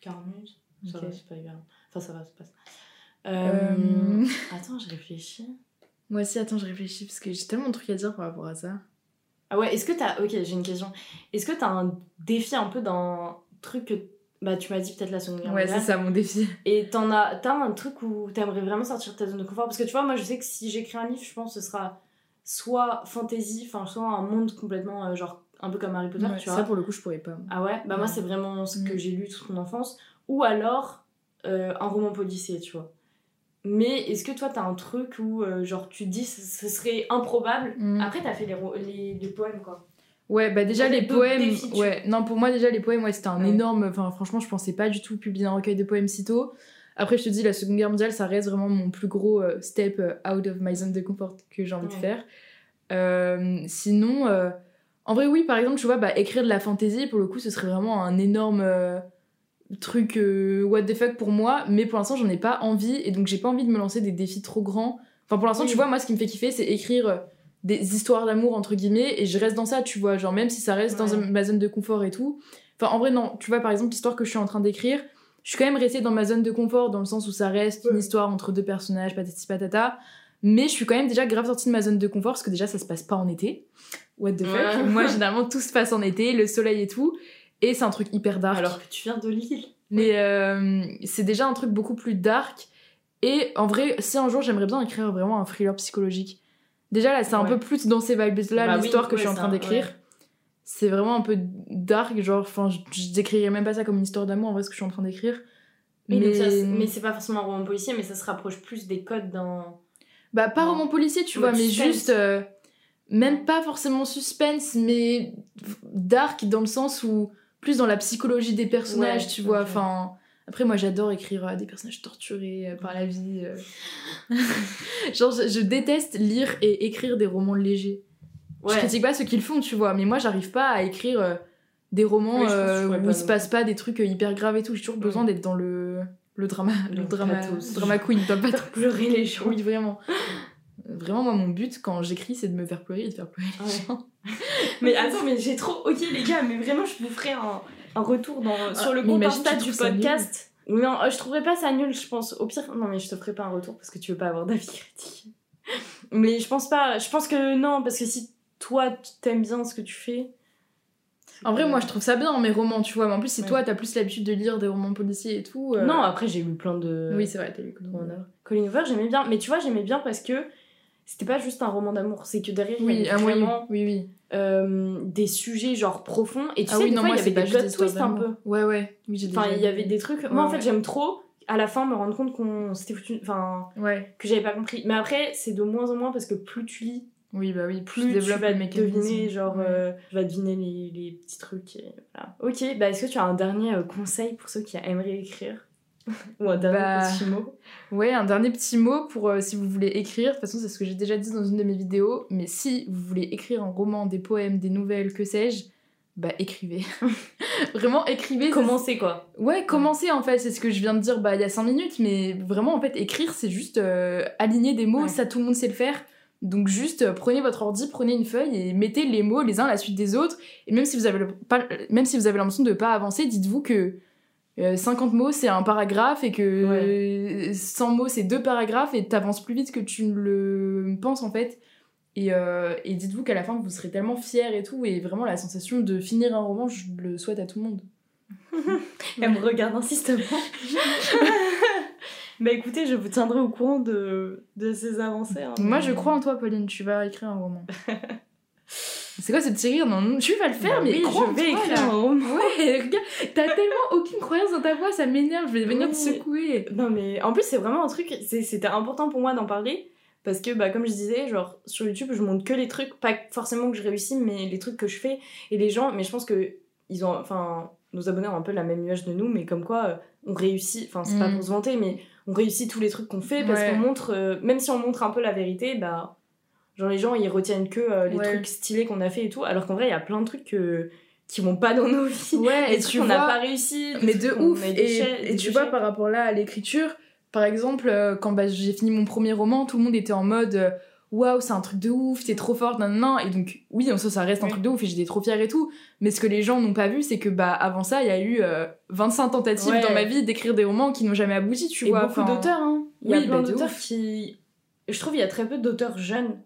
Speaker 1: 40 minutes. Ça va, c'est pas grave. Enfin ça va, ça passe.
Speaker 2: Euh,
Speaker 1: Euh... Attends, je réfléchis.
Speaker 2: Moi aussi, attends, je réfléchis parce que j'ai tellement de trucs à dire par rapport à ça.
Speaker 1: Ah ouais, est-ce que t'as... Ok, j'ai une question. Est-ce que t'as un défi un peu d'un truc que... Bah tu m'as dit peut-être la seconde guerre
Speaker 2: Ouais, c'est ça mon défi.
Speaker 1: Et t'en as, t'as un truc où t'aimerais vraiment sortir de ta zone de confort? Parce que tu vois, moi je sais que si j'écris un livre, je pense que ce sera soit fantasy, enfin soit un monde complètement euh, genre un peu comme Harry Potter,
Speaker 2: Ouais,
Speaker 1: tu
Speaker 2: ça
Speaker 1: vois.
Speaker 2: pour le coup, je pourrais pas.
Speaker 1: Ah ouais? Bah moi c'est vraiment ce que
Speaker 2: Mm.
Speaker 1: j'ai lu toute mon enfance. Ou alors euh, un roman policier, tu vois. Mais est-ce que toi t'as un truc où euh, genre tu dis ce, serait improbable?
Speaker 2: Mm.
Speaker 1: Après t'as fait les, les, les poèmes quoi.
Speaker 2: Ouais, bah déjà les poèmes. ouais, non, pour moi, déjà les poèmes, ouais, c'était un
Speaker 1: Ouais.
Speaker 2: énorme. Enfin, franchement, je pensais pas du tout publier un recueil de poèmes si tôt. Après, je te dis, la Seconde Guerre mondiale, ça reste vraiment mon plus gros euh, step euh, out of my zone de confort que j'ai envie de faire. Euh, sinon, euh, en vrai, oui, par exemple, tu vois, bah, écrire de la fantasy, pour le coup, ce serait vraiment un énorme euh, truc what the fuck pour moi. Mais pour l'instant, j'en ai pas envie et donc j'ai pas envie de me lancer des défis trop grands. Enfin, pour l'instant,
Speaker 1: Oui.
Speaker 2: tu vois, moi, ce qui me fait kiffer, c'est écrire des histoires d'amour, entre guillemets, et je reste dans ça, tu vois. Genre, même si ça reste dans ma zone de confort et tout. Enfin, en vrai, non. Tu vois, par exemple, l'histoire que je suis en train d'écrire, je suis quand même restée dans ma zone de confort, dans le sens où ça reste une histoire entre deux personnages, patati patata. Mais je suis quand même déjà grave sortie de ma zone de confort, parce que déjà, ça se passe pas en été. What the fuck?
Speaker 1: Ouais.
Speaker 2: Moi, généralement, tout se passe en été, le soleil et tout. Et c'est un truc hyper dark.
Speaker 1: Alors que tu viens de Lille.
Speaker 2: Mais euh, c'est déjà un truc beaucoup plus dark. Et en vrai, si un jour j'aimerais bien écrire vraiment un thriller psychologique. Déjà là, c'est un
Speaker 1: Ouais.
Speaker 2: peu plus dans ces vibes-là,
Speaker 1: Bah oui,
Speaker 2: l'histoire que je suis en train d'écrire.
Speaker 1: ouais.
Speaker 2: C'est vraiment un peu dark, genre, enfin, je, je décrirais même pas ça comme une histoire d'amour en vrai, ce que je suis en train d'écrire.
Speaker 1: Oui,
Speaker 2: mais
Speaker 1: ça, mais c'est pas forcément un roman policier, mais ça se rapproche plus des codes d'un.
Speaker 2: bah, pas
Speaker 1: Non.
Speaker 2: roman policier, tu vois, mais
Speaker 1: suspense.
Speaker 2: juste. euh, même pas forcément suspense, mais dark dans le sens où. Plus dans la psychologie des personnages, tu vois. Enfin. Après, moi, j'adore écrire euh, des personnages torturés euh, par la vie. euh. (laughs) Genre, je, je déteste lire et écrire des romans légers. Je
Speaker 1: Ouais.
Speaker 2: critique pas ceux qui le font, tu vois, mais moi, j'arrive pas à écrire des romans
Speaker 1: Oui, je je
Speaker 2: où
Speaker 1: pas
Speaker 2: il se passe pas des trucs hyper graves et tout. J'ai toujours
Speaker 1: Ouais.
Speaker 2: besoin d'être dans le, le drama, le,
Speaker 1: Le
Speaker 2: drama,
Speaker 1: pathos.
Speaker 2: drama queen, pathos.
Speaker 1: Faire pleurer les gens.
Speaker 2: Oui, vraiment. Vraiment, moi, mon but quand j'écris, c'est de me faire pleurer et de faire pleurer les
Speaker 1: Ouais.
Speaker 2: gens.
Speaker 1: Mais attends, mais j'ai trop. Ok, les gars, mais vraiment, je vous ferai un, un retour dans, sur le compte Insta du podcast. Non, euh, je trouverais pas ça nul, je pense. Au pire, non, mais je te ferai pas un retour parce que tu veux pas avoir d'avis critique. Mais je pense pas. Je pense que non, parce que si toi, tu t'aimes bien ce que tu fais.
Speaker 2: En vrai, moi, je trouve ça bien, mes romans, tu vois. Mais en plus, si
Speaker 1: Ouais.
Speaker 2: toi, t'as plus l'habitude de lire des romans policiers et tout. euh,
Speaker 1: Non, après, j'ai lu plein de.
Speaker 2: Oui, c'est vrai, t'as lu Colin. Hoover.
Speaker 1: Colin Hoover, j'aimais bien. Mais tu vois, j'aimais bien parce que c'était pas juste un roman d'amour. C'est que derrière, il y
Speaker 2: Oui,
Speaker 1: avait
Speaker 2: ah, oui,
Speaker 1: vraiment
Speaker 2: oui, oui.
Speaker 1: euh, des sujets genre profonds. Et tu
Speaker 2: ah
Speaker 1: sais,
Speaker 2: oui,
Speaker 1: des
Speaker 2: non,
Speaker 1: fois,
Speaker 2: moi,
Speaker 1: il y avait des plot twists un peu.
Speaker 2: Ouais, ouais. Oui,
Speaker 1: Enfin, il y avait des trucs.
Speaker 2: Ouais,
Speaker 1: Moi, en fait,
Speaker 2: ouais.
Speaker 1: j'aime trop à la fin me rendre compte qu'on s'était foutu. Enfin,
Speaker 2: Ouais.
Speaker 1: que j'avais pas compris. Mais après, c'est de moins en moins parce que plus tu lis,
Speaker 2: Oui, bah oui,
Speaker 1: plus
Speaker 2: tu
Speaker 1: tu
Speaker 2: développes
Speaker 1: vas deviner, genre, euh, tu vas deviner les, les petits trucs. Et voilà. Ok, bah est-ce que tu as un dernier euh, conseil pour ceux qui aimeraient écrire? Ou un dernier
Speaker 2: Bah,
Speaker 1: petit mot
Speaker 2: Ouais, un dernier petit mot pour euh, si vous voulez écrire. De toute façon, c'est ce que j'ai déjà dit dans une de mes vidéos. Mais si vous voulez écrire un roman, des poèmes, des nouvelles, que sais-je, bah écrivez. (laughs) vraiment écrivez.
Speaker 1: Commencer quoi
Speaker 2: Ouais, commencez en fait. C'est ce que je viens de dire bah, il y a 5 minutes. Mais vraiment, en fait, écrire, c'est juste euh, aligner des mots.
Speaker 1: Ouais.
Speaker 2: Ça, tout le monde sait le faire. Donc juste euh, prenez votre ordi, prenez une feuille et mettez les mots les uns à la suite des autres. Et même si vous avez, le- pas, même si vous avez l'impression de pas avancer, dites-vous que euh, 50 mots c'est un paragraphe et que euh, 100 mots c'est deux paragraphes et t'avances plus vite que tu ne le penses en fait. Et, euh, et dites-vous qu'à la fin vous serez tellement fiers et tout. Et vraiment la sensation de finir un roman, je le souhaite à tout le monde. (laughs)
Speaker 1: Elle me regarde insistamment. (laughs) bah écoutez, je vous tiendrai au courant de, de ces avancées. hein.
Speaker 2: Moi je crois en toi Pauline, tu vas écrire un roman. (laughs) c'est quoi ce petit rire Non, tu vas le faire,
Speaker 1: Bah
Speaker 2: mais
Speaker 1: oui, je vais écrire
Speaker 2: là.
Speaker 1: un roman. (laughs)
Speaker 2: Ouais, regarde, t'as tellement aucune croyance dans ta voix, ça m'énerve, je vais venir te secouer.
Speaker 1: Non mais en plus c'est vraiment un truc, c'est- c'était important pour moi d'en parler parce que bah comme je disais genre sur YouTube je montre que les trucs, pas forcément que je réussis mais les trucs que je fais et les gens, mais je pense que ils ont, enfin nos abonnés ont un peu la même image de nous mais comme quoi euh, on réussit, enfin c'est pas
Speaker 2: Mm.
Speaker 1: pour se vanter mais on réussit tous les trucs qu'on fait parce
Speaker 2: Ouais.
Speaker 1: qu'on montre, euh, même si on montre un peu la vérité bah genre les gens ils retiennent que euh, les
Speaker 2: Ouais.
Speaker 1: trucs stylés qu'on a fait et tout alors qu'en vrai il y a plein de trucs que- qui vont pas dans nos (laughs) vies.
Speaker 2: Ouais, et tu
Speaker 1: qu'on n'a pas réussi.
Speaker 2: mais de ouf. Et, tu vois, par rapport là à l'écriture, par exemple, euh, quand bah, j'ai fini mon premier roman, tout le monde était en mode euh, waouh, c'est un truc de ouf, t'es trop forte, nan, nan. Et donc, oui, en soi, ça reste un
Speaker 1: Oui.
Speaker 2: truc de ouf et j'étais trop fière et tout. Mais ce que les gens n'ont pas vu, c'est que bah avant ça, il y a eu euh, 25 tentatives
Speaker 1: Ouais.
Speaker 2: dans ma vie d'écrire des romans qui n'ont jamais abouti, tu
Speaker 1: et
Speaker 2: vois.
Speaker 1: beaucoup d'auteurs, hein. Il y a
Speaker 2: oui,
Speaker 1: plein
Speaker 2: bah,
Speaker 1: d'auteurs qui. Je trouve qu'il y a très peu d'auteurs jeunes,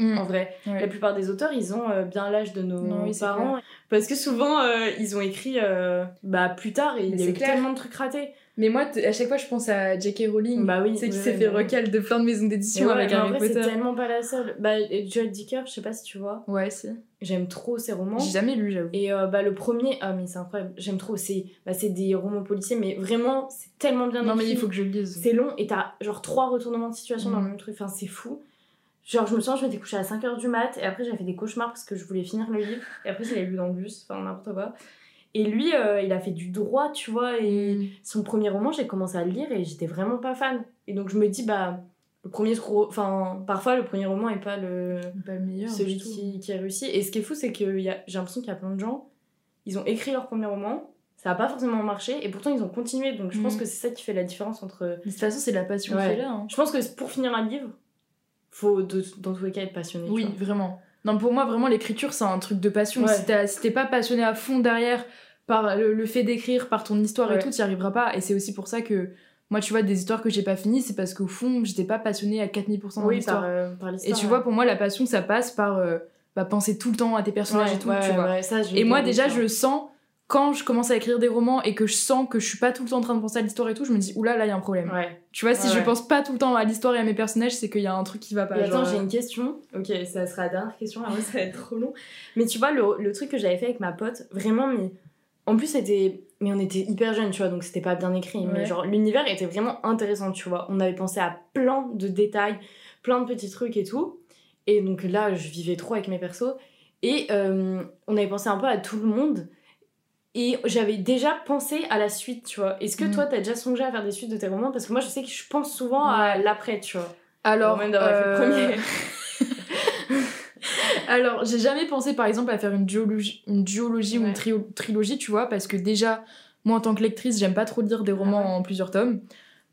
Speaker 2: mm,
Speaker 1: en vrai.
Speaker 2: ouais.
Speaker 1: La plupart des auteurs, ils ont euh, bien l'âge de nos
Speaker 2: Non, oui, c'est
Speaker 1: parents. Parce que souvent, euh, ils ont écrit euh, bah, plus tard et il y a
Speaker 2: c'est
Speaker 1: eu
Speaker 2: clair.
Speaker 1: tellement de trucs ratés.
Speaker 2: Mais moi, à chaque fois, je pense à J.K. Rowling.
Speaker 1: Bah oui,
Speaker 2: sais, qui s'est fait
Speaker 1: bah
Speaker 2: recal de plein de maisons d'édition avec
Speaker 1: mais en
Speaker 2: Harry
Speaker 1: vrai, c'est
Speaker 2: Potter.
Speaker 1: tellement pas la seule. Bah, Joel Dicker, je sais pas si tu vois.
Speaker 2: Ouais, si.
Speaker 1: J'aime trop ses romans.
Speaker 2: J'ai jamais lu, j'avoue.
Speaker 1: Et euh, bah, le premier, ah mais c'est incroyable, j'aime trop. C'est bah, c'est des romans policiers, mais vraiment, c'est tellement bien
Speaker 2: Non, mais il faut que je le lise.
Speaker 1: C'est long et t'as genre trois retournements de situation dans le
Speaker 2: Mhm.
Speaker 1: même truc. Enfin, c'est fou. Genre, je me souviens, je m'étais couchée à 5h du mat et après, j'avais fait des cauchemars parce que je voulais finir le livre. Et après, je l'ai lu dans le bus, enfin, n'importe quoi. Et lui, euh, il a fait du droit, tu vois. Et
Speaker 2: Mm.
Speaker 1: son premier roman, j'ai commencé à le lire et j'étais vraiment pas fan. Et donc, je me dis, bah, le premier trop. Enfin, parfois, le premier roman est pas le
Speaker 2: Pas le meilleur.
Speaker 1: celui qui, qui a réussi. Et ce qui est fou, c'est que j'ai l'impression qu'il y a plein de gens, ils ont écrit leur premier roman, ça a pas forcément marché, et pourtant ils ont continué. Donc je pense
Speaker 2: Mhm.
Speaker 1: que c'est ça qui fait la différence entre.
Speaker 2: De toute façon, c'est la passion
Speaker 1: Ouais.
Speaker 2: qui est là. hein.
Speaker 1: Je pense que pour finir un livre, faut de- dans tous les cas être passionné.
Speaker 2: Oui, vraiment. Non, pour moi, vraiment, l'écriture, c'est un truc de passion.
Speaker 1: Ouais.
Speaker 2: Si t'es pas passionné à fond derrière par le, le fait d'écrire, par ton histoire et tout, t'y arriveras pas. Et c'est aussi pour ça que, moi, tu vois, des histoires que j'ai pas finies, c'est parce qu'au fond, j'étais pas passionnée à 4000% dans
Speaker 1: Oui,
Speaker 2: l'histoire.
Speaker 1: par, euh, par
Speaker 2: Et
Speaker 1: l'histoire.
Speaker 2: tu vois, pour moi, la passion, ça passe par euh, bah, penser tout le temps à tes personnages et tout, tu vois.
Speaker 1: ça,
Speaker 2: Et moi, déjà, je sens, quand je commence à écrire des romans et que je sens que je suis pas tout le temps en train de penser à l'histoire et tout, je me dis, oula, là, il y a un problème.
Speaker 1: Ouais.
Speaker 2: Tu vois, si
Speaker 1: Ouais,
Speaker 2: je
Speaker 1: ouais.
Speaker 2: pense pas tout le temps à l'histoire et à mes personnages, c'est qu'il y a un truc qui va pas.
Speaker 1: Et attends,
Speaker 2: genre,
Speaker 1: j'ai
Speaker 2: euh,
Speaker 1: une question. Ok, ça sera la dernière question, après (laughs) ça va être trop long. Mais tu vois, le, le truc que j'avais fait avec ma pote, vraiment, mais. En plus, c'était. Mais on était hyper jeunes, tu vois, donc c'était pas bien écrit. Mais genre, l'univers était vraiment intéressant, tu vois. On avait pensé à plein de détails, plein de petits trucs et tout. Et donc là, je vivais trop avec mes persos. Et euh, on avait pensé un peu à tout le monde. Et j'avais déjà pensé à la suite, tu vois. Est-ce que
Speaker 2: Mm.
Speaker 1: toi, t'as déjà songé à faire des suites de tes romans? Parce que moi, je sais que je pense souvent à l'après, tu vois.
Speaker 2: Alors,
Speaker 1: Avant même d'avoir fait le
Speaker 2: euh,
Speaker 1: premier. (laughs)
Speaker 2: Alors, j'ai jamais pensé par exemple à faire une duologie, une duologie ou une trilogie, tu vois, parce que déjà, moi en tant que lectrice, j'aime pas trop lire des romans
Speaker 1: Ah ouais.
Speaker 2: en plusieurs tomes.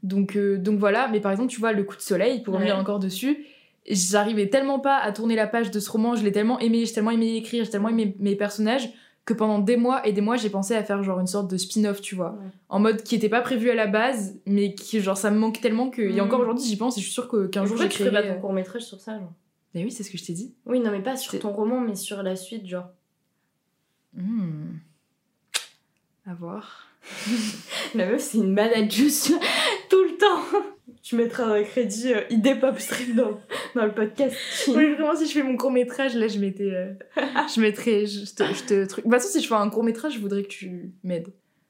Speaker 2: Donc, euh, donc voilà, mais par exemple, tu vois, Le coup de soleil, pour revenir encore dessus, j'arrivais tellement pas à tourner la page de ce roman, je l'ai tellement aimé, j'ai tellement aimé écrire, j'ai tellement aimé mes personnages, que pendant des mois et des mois, j'ai pensé à faire genre une sorte de spin-off, tu vois.
Speaker 1: Ouais.
Speaker 2: En mode qui était pas prévu à la base, mais qui, genre, ça me manque tellement que. Et
Speaker 1: Mhm.
Speaker 2: encore aujourd'hui, j'y pense et je suis sûre que- qu'un jour
Speaker 1: tu ferais
Speaker 2: j'écrirai.
Speaker 1: pas
Speaker 2: euh,
Speaker 1: ton court métrage sur ça genre?
Speaker 2: Mais oui, c'est ce que je t'ai dit.
Speaker 1: Oui, non, mais pas sur ton roman, mais sur la suite, genre.
Speaker 2: Hmm. À voir. (laughs)
Speaker 1: La meuf, c'est une manageuse (laughs) tout le temps. Tu mettras un crédit euh, idée pop stream dans, dans le podcast.
Speaker 2: Oui, vraiment, si je fais mon court métrage, là, je mettais. euh, je mettrais. Je te, je te truc. De toute façon, si je fais un court métrage, je voudrais que tu m'aides.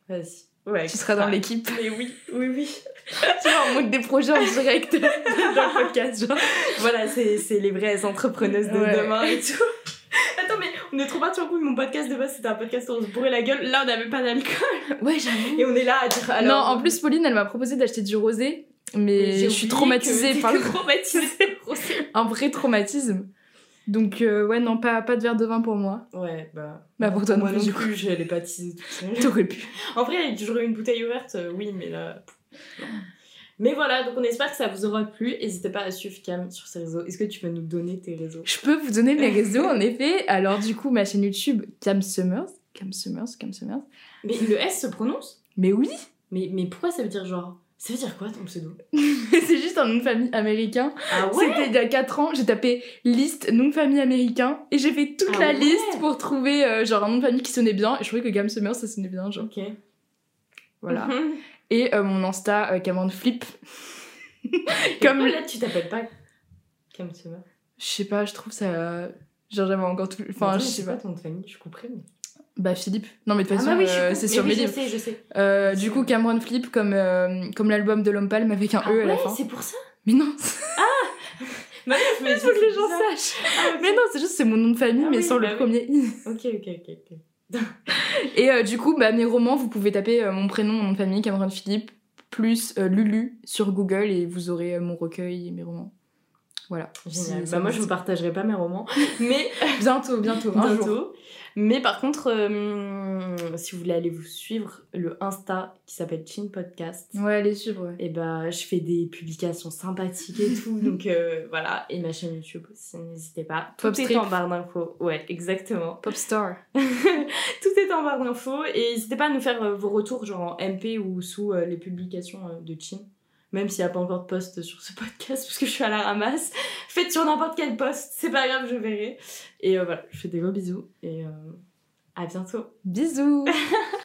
Speaker 1: Vas-y. Ouais,
Speaker 2: Tu seras dans l'équipe.
Speaker 1: Mais oui, oui, oui. (laughs)
Speaker 2: montre des projets en direct (laughs) dans le podcast, genre.
Speaker 1: Voilà, c'est les vraies entrepreneuses de
Speaker 2: Ouais.
Speaker 1: demain et tout. Attends, mais on est trop partis en couille. Mon podcast de base, c'était un podcast où on se bourrait la gueule. Là, on n'avait pas d'alcool.
Speaker 2: Ouais, j'avoue.
Speaker 1: Et on est là à dire. Alors,
Speaker 2: non, en plus, Pauline, elle m'a proposé d'acheter du rosé, mais je suis traumatisée
Speaker 1: que
Speaker 2: par le
Speaker 1: traumatisée. (laughs)
Speaker 2: un vrai traumatisme. Donc, euh, ouais, non, pas, pas de verre de vin pour moi.
Speaker 1: Ouais, bah.
Speaker 2: Bah, pour toi non
Speaker 1: moi
Speaker 2: plus,
Speaker 1: non
Speaker 2: du coup.
Speaker 1: plus, je l'ai pas teasé toute seule. (laughs)
Speaker 2: T'aurais pu.
Speaker 1: En vrai, j'aurais une bouteille ouverte, euh, oui, mais là. non. Mais voilà, donc on espère que ça vous aura plu. N'hésitez pas à suivre Cam sur ses réseaux. Est-ce que tu veux nous donner tes réseaux?
Speaker 2: Je peux vous donner mes (laughs) réseaux, en effet. Alors, du coup, ma chaîne YouTube, Cam Summers. Cam Summers, Cam Summers.
Speaker 1: Mais le S se prononce?
Speaker 2: Mais oui
Speaker 1: mais, mais pourquoi ça veut dire genre? Ça veut dire quoi ton pseudo (laughs)
Speaker 2: C'est juste un nom de famille américain.
Speaker 1: Ah
Speaker 2: C'était il y a 4 ans, j'ai tapé liste nom de famille américain et j'ai fait toute
Speaker 1: Ah
Speaker 2: la
Speaker 1: ouais.
Speaker 2: liste pour trouver euh, genre un nom de famille qui sonnait bien. Et je trouvais que Cam Summers ça sonnait bien, genre.
Speaker 1: Ok.
Speaker 2: Voilà. (laughs) Et euh, mon Insta, euh, Cameron Flip.
Speaker 1: Comme là, tu t'appelles pas Cam Summer?
Speaker 2: Je sais pas, je trouve ça. Genre j'avais encore tout. Enfin, je sais pas.
Speaker 1: ton nom de famille, je comprends.
Speaker 2: Bah, Philippe. Non, mais de toute
Speaker 1: Ah
Speaker 2: façon,
Speaker 1: bah oui, je
Speaker 2: euh, c'est
Speaker 1: Mais
Speaker 2: sur
Speaker 1: oui,
Speaker 2: mes
Speaker 1: je
Speaker 2: livres.
Speaker 1: sais, je sais.
Speaker 2: Euh,
Speaker 1: Je
Speaker 2: du coup, Cameron Flip, comme, euh, comme l'album de L'Homme Pâle m'avec un
Speaker 1: Ah
Speaker 2: E à la fin.
Speaker 1: c'est pour ça?
Speaker 2: Mais non, (laughs)
Speaker 1: Bah oui, je me
Speaker 2: il faut que les gens sachent.
Speaker 1: Ah.
Speaker 2: Mais non, c'est juste c'est mon nom de famille,
Speaker 1: Ah
Speaker 2: mais
Speaker 1: oui,
Speaker 2: sans
Speaker 1: bah
Speaker 2: le
Speaker 1: oui.
Speaker 2: premier I.
Speaker 1: Ok, ok, ok, ok. (laughs)
Speaker 2: Et du coup, bah, mes romans, vous pouvez taper mon prénom, mon nom de famille, Cameron Philippe, plus Lulu sur Google et vous aurez mon recueil et mes romans. Voilà.
Speaker 1: Génial. Bah moi, je vous partagerai pas mes romans, (laughs) mais
Speaker 2: Bientôt, bientôt, un jour.
Speaker 1: Mais par contre, euh, si vous voulez aller vous suivre le Insta qui s'appelle Chin Podcast,
Speaker 2: Ouais, allez suivre, ouais.
Speaker 1: et bah je fais des publications sympathiques et tout, (laughs) donc euh, voilà. Et ma chaîne YouTube aussi, n'hésitez pas. Tout
Speaker 2: Pop
Speaker 1: est
Speaker 2: strip.
Speaker 1: en barre d'infos. Ouais, exactement.
Speaker 2: Pop star. (laughs)
Speaker 1: Tout est en barre d'infos et n'hésitez pas à nous faire euh, vos retours genre en MP ou sous les publications de Chin. Même s'il n'y a pas encore de post sur ce (laughs) podcast parce que je suis à la ramasse. Faites sur n'importe quel post, c'est pas grave, je verrai. Et euh, voilà, je fais des gros bisous et euh, à bientôt.
Speaker 2: Bisous (laughs)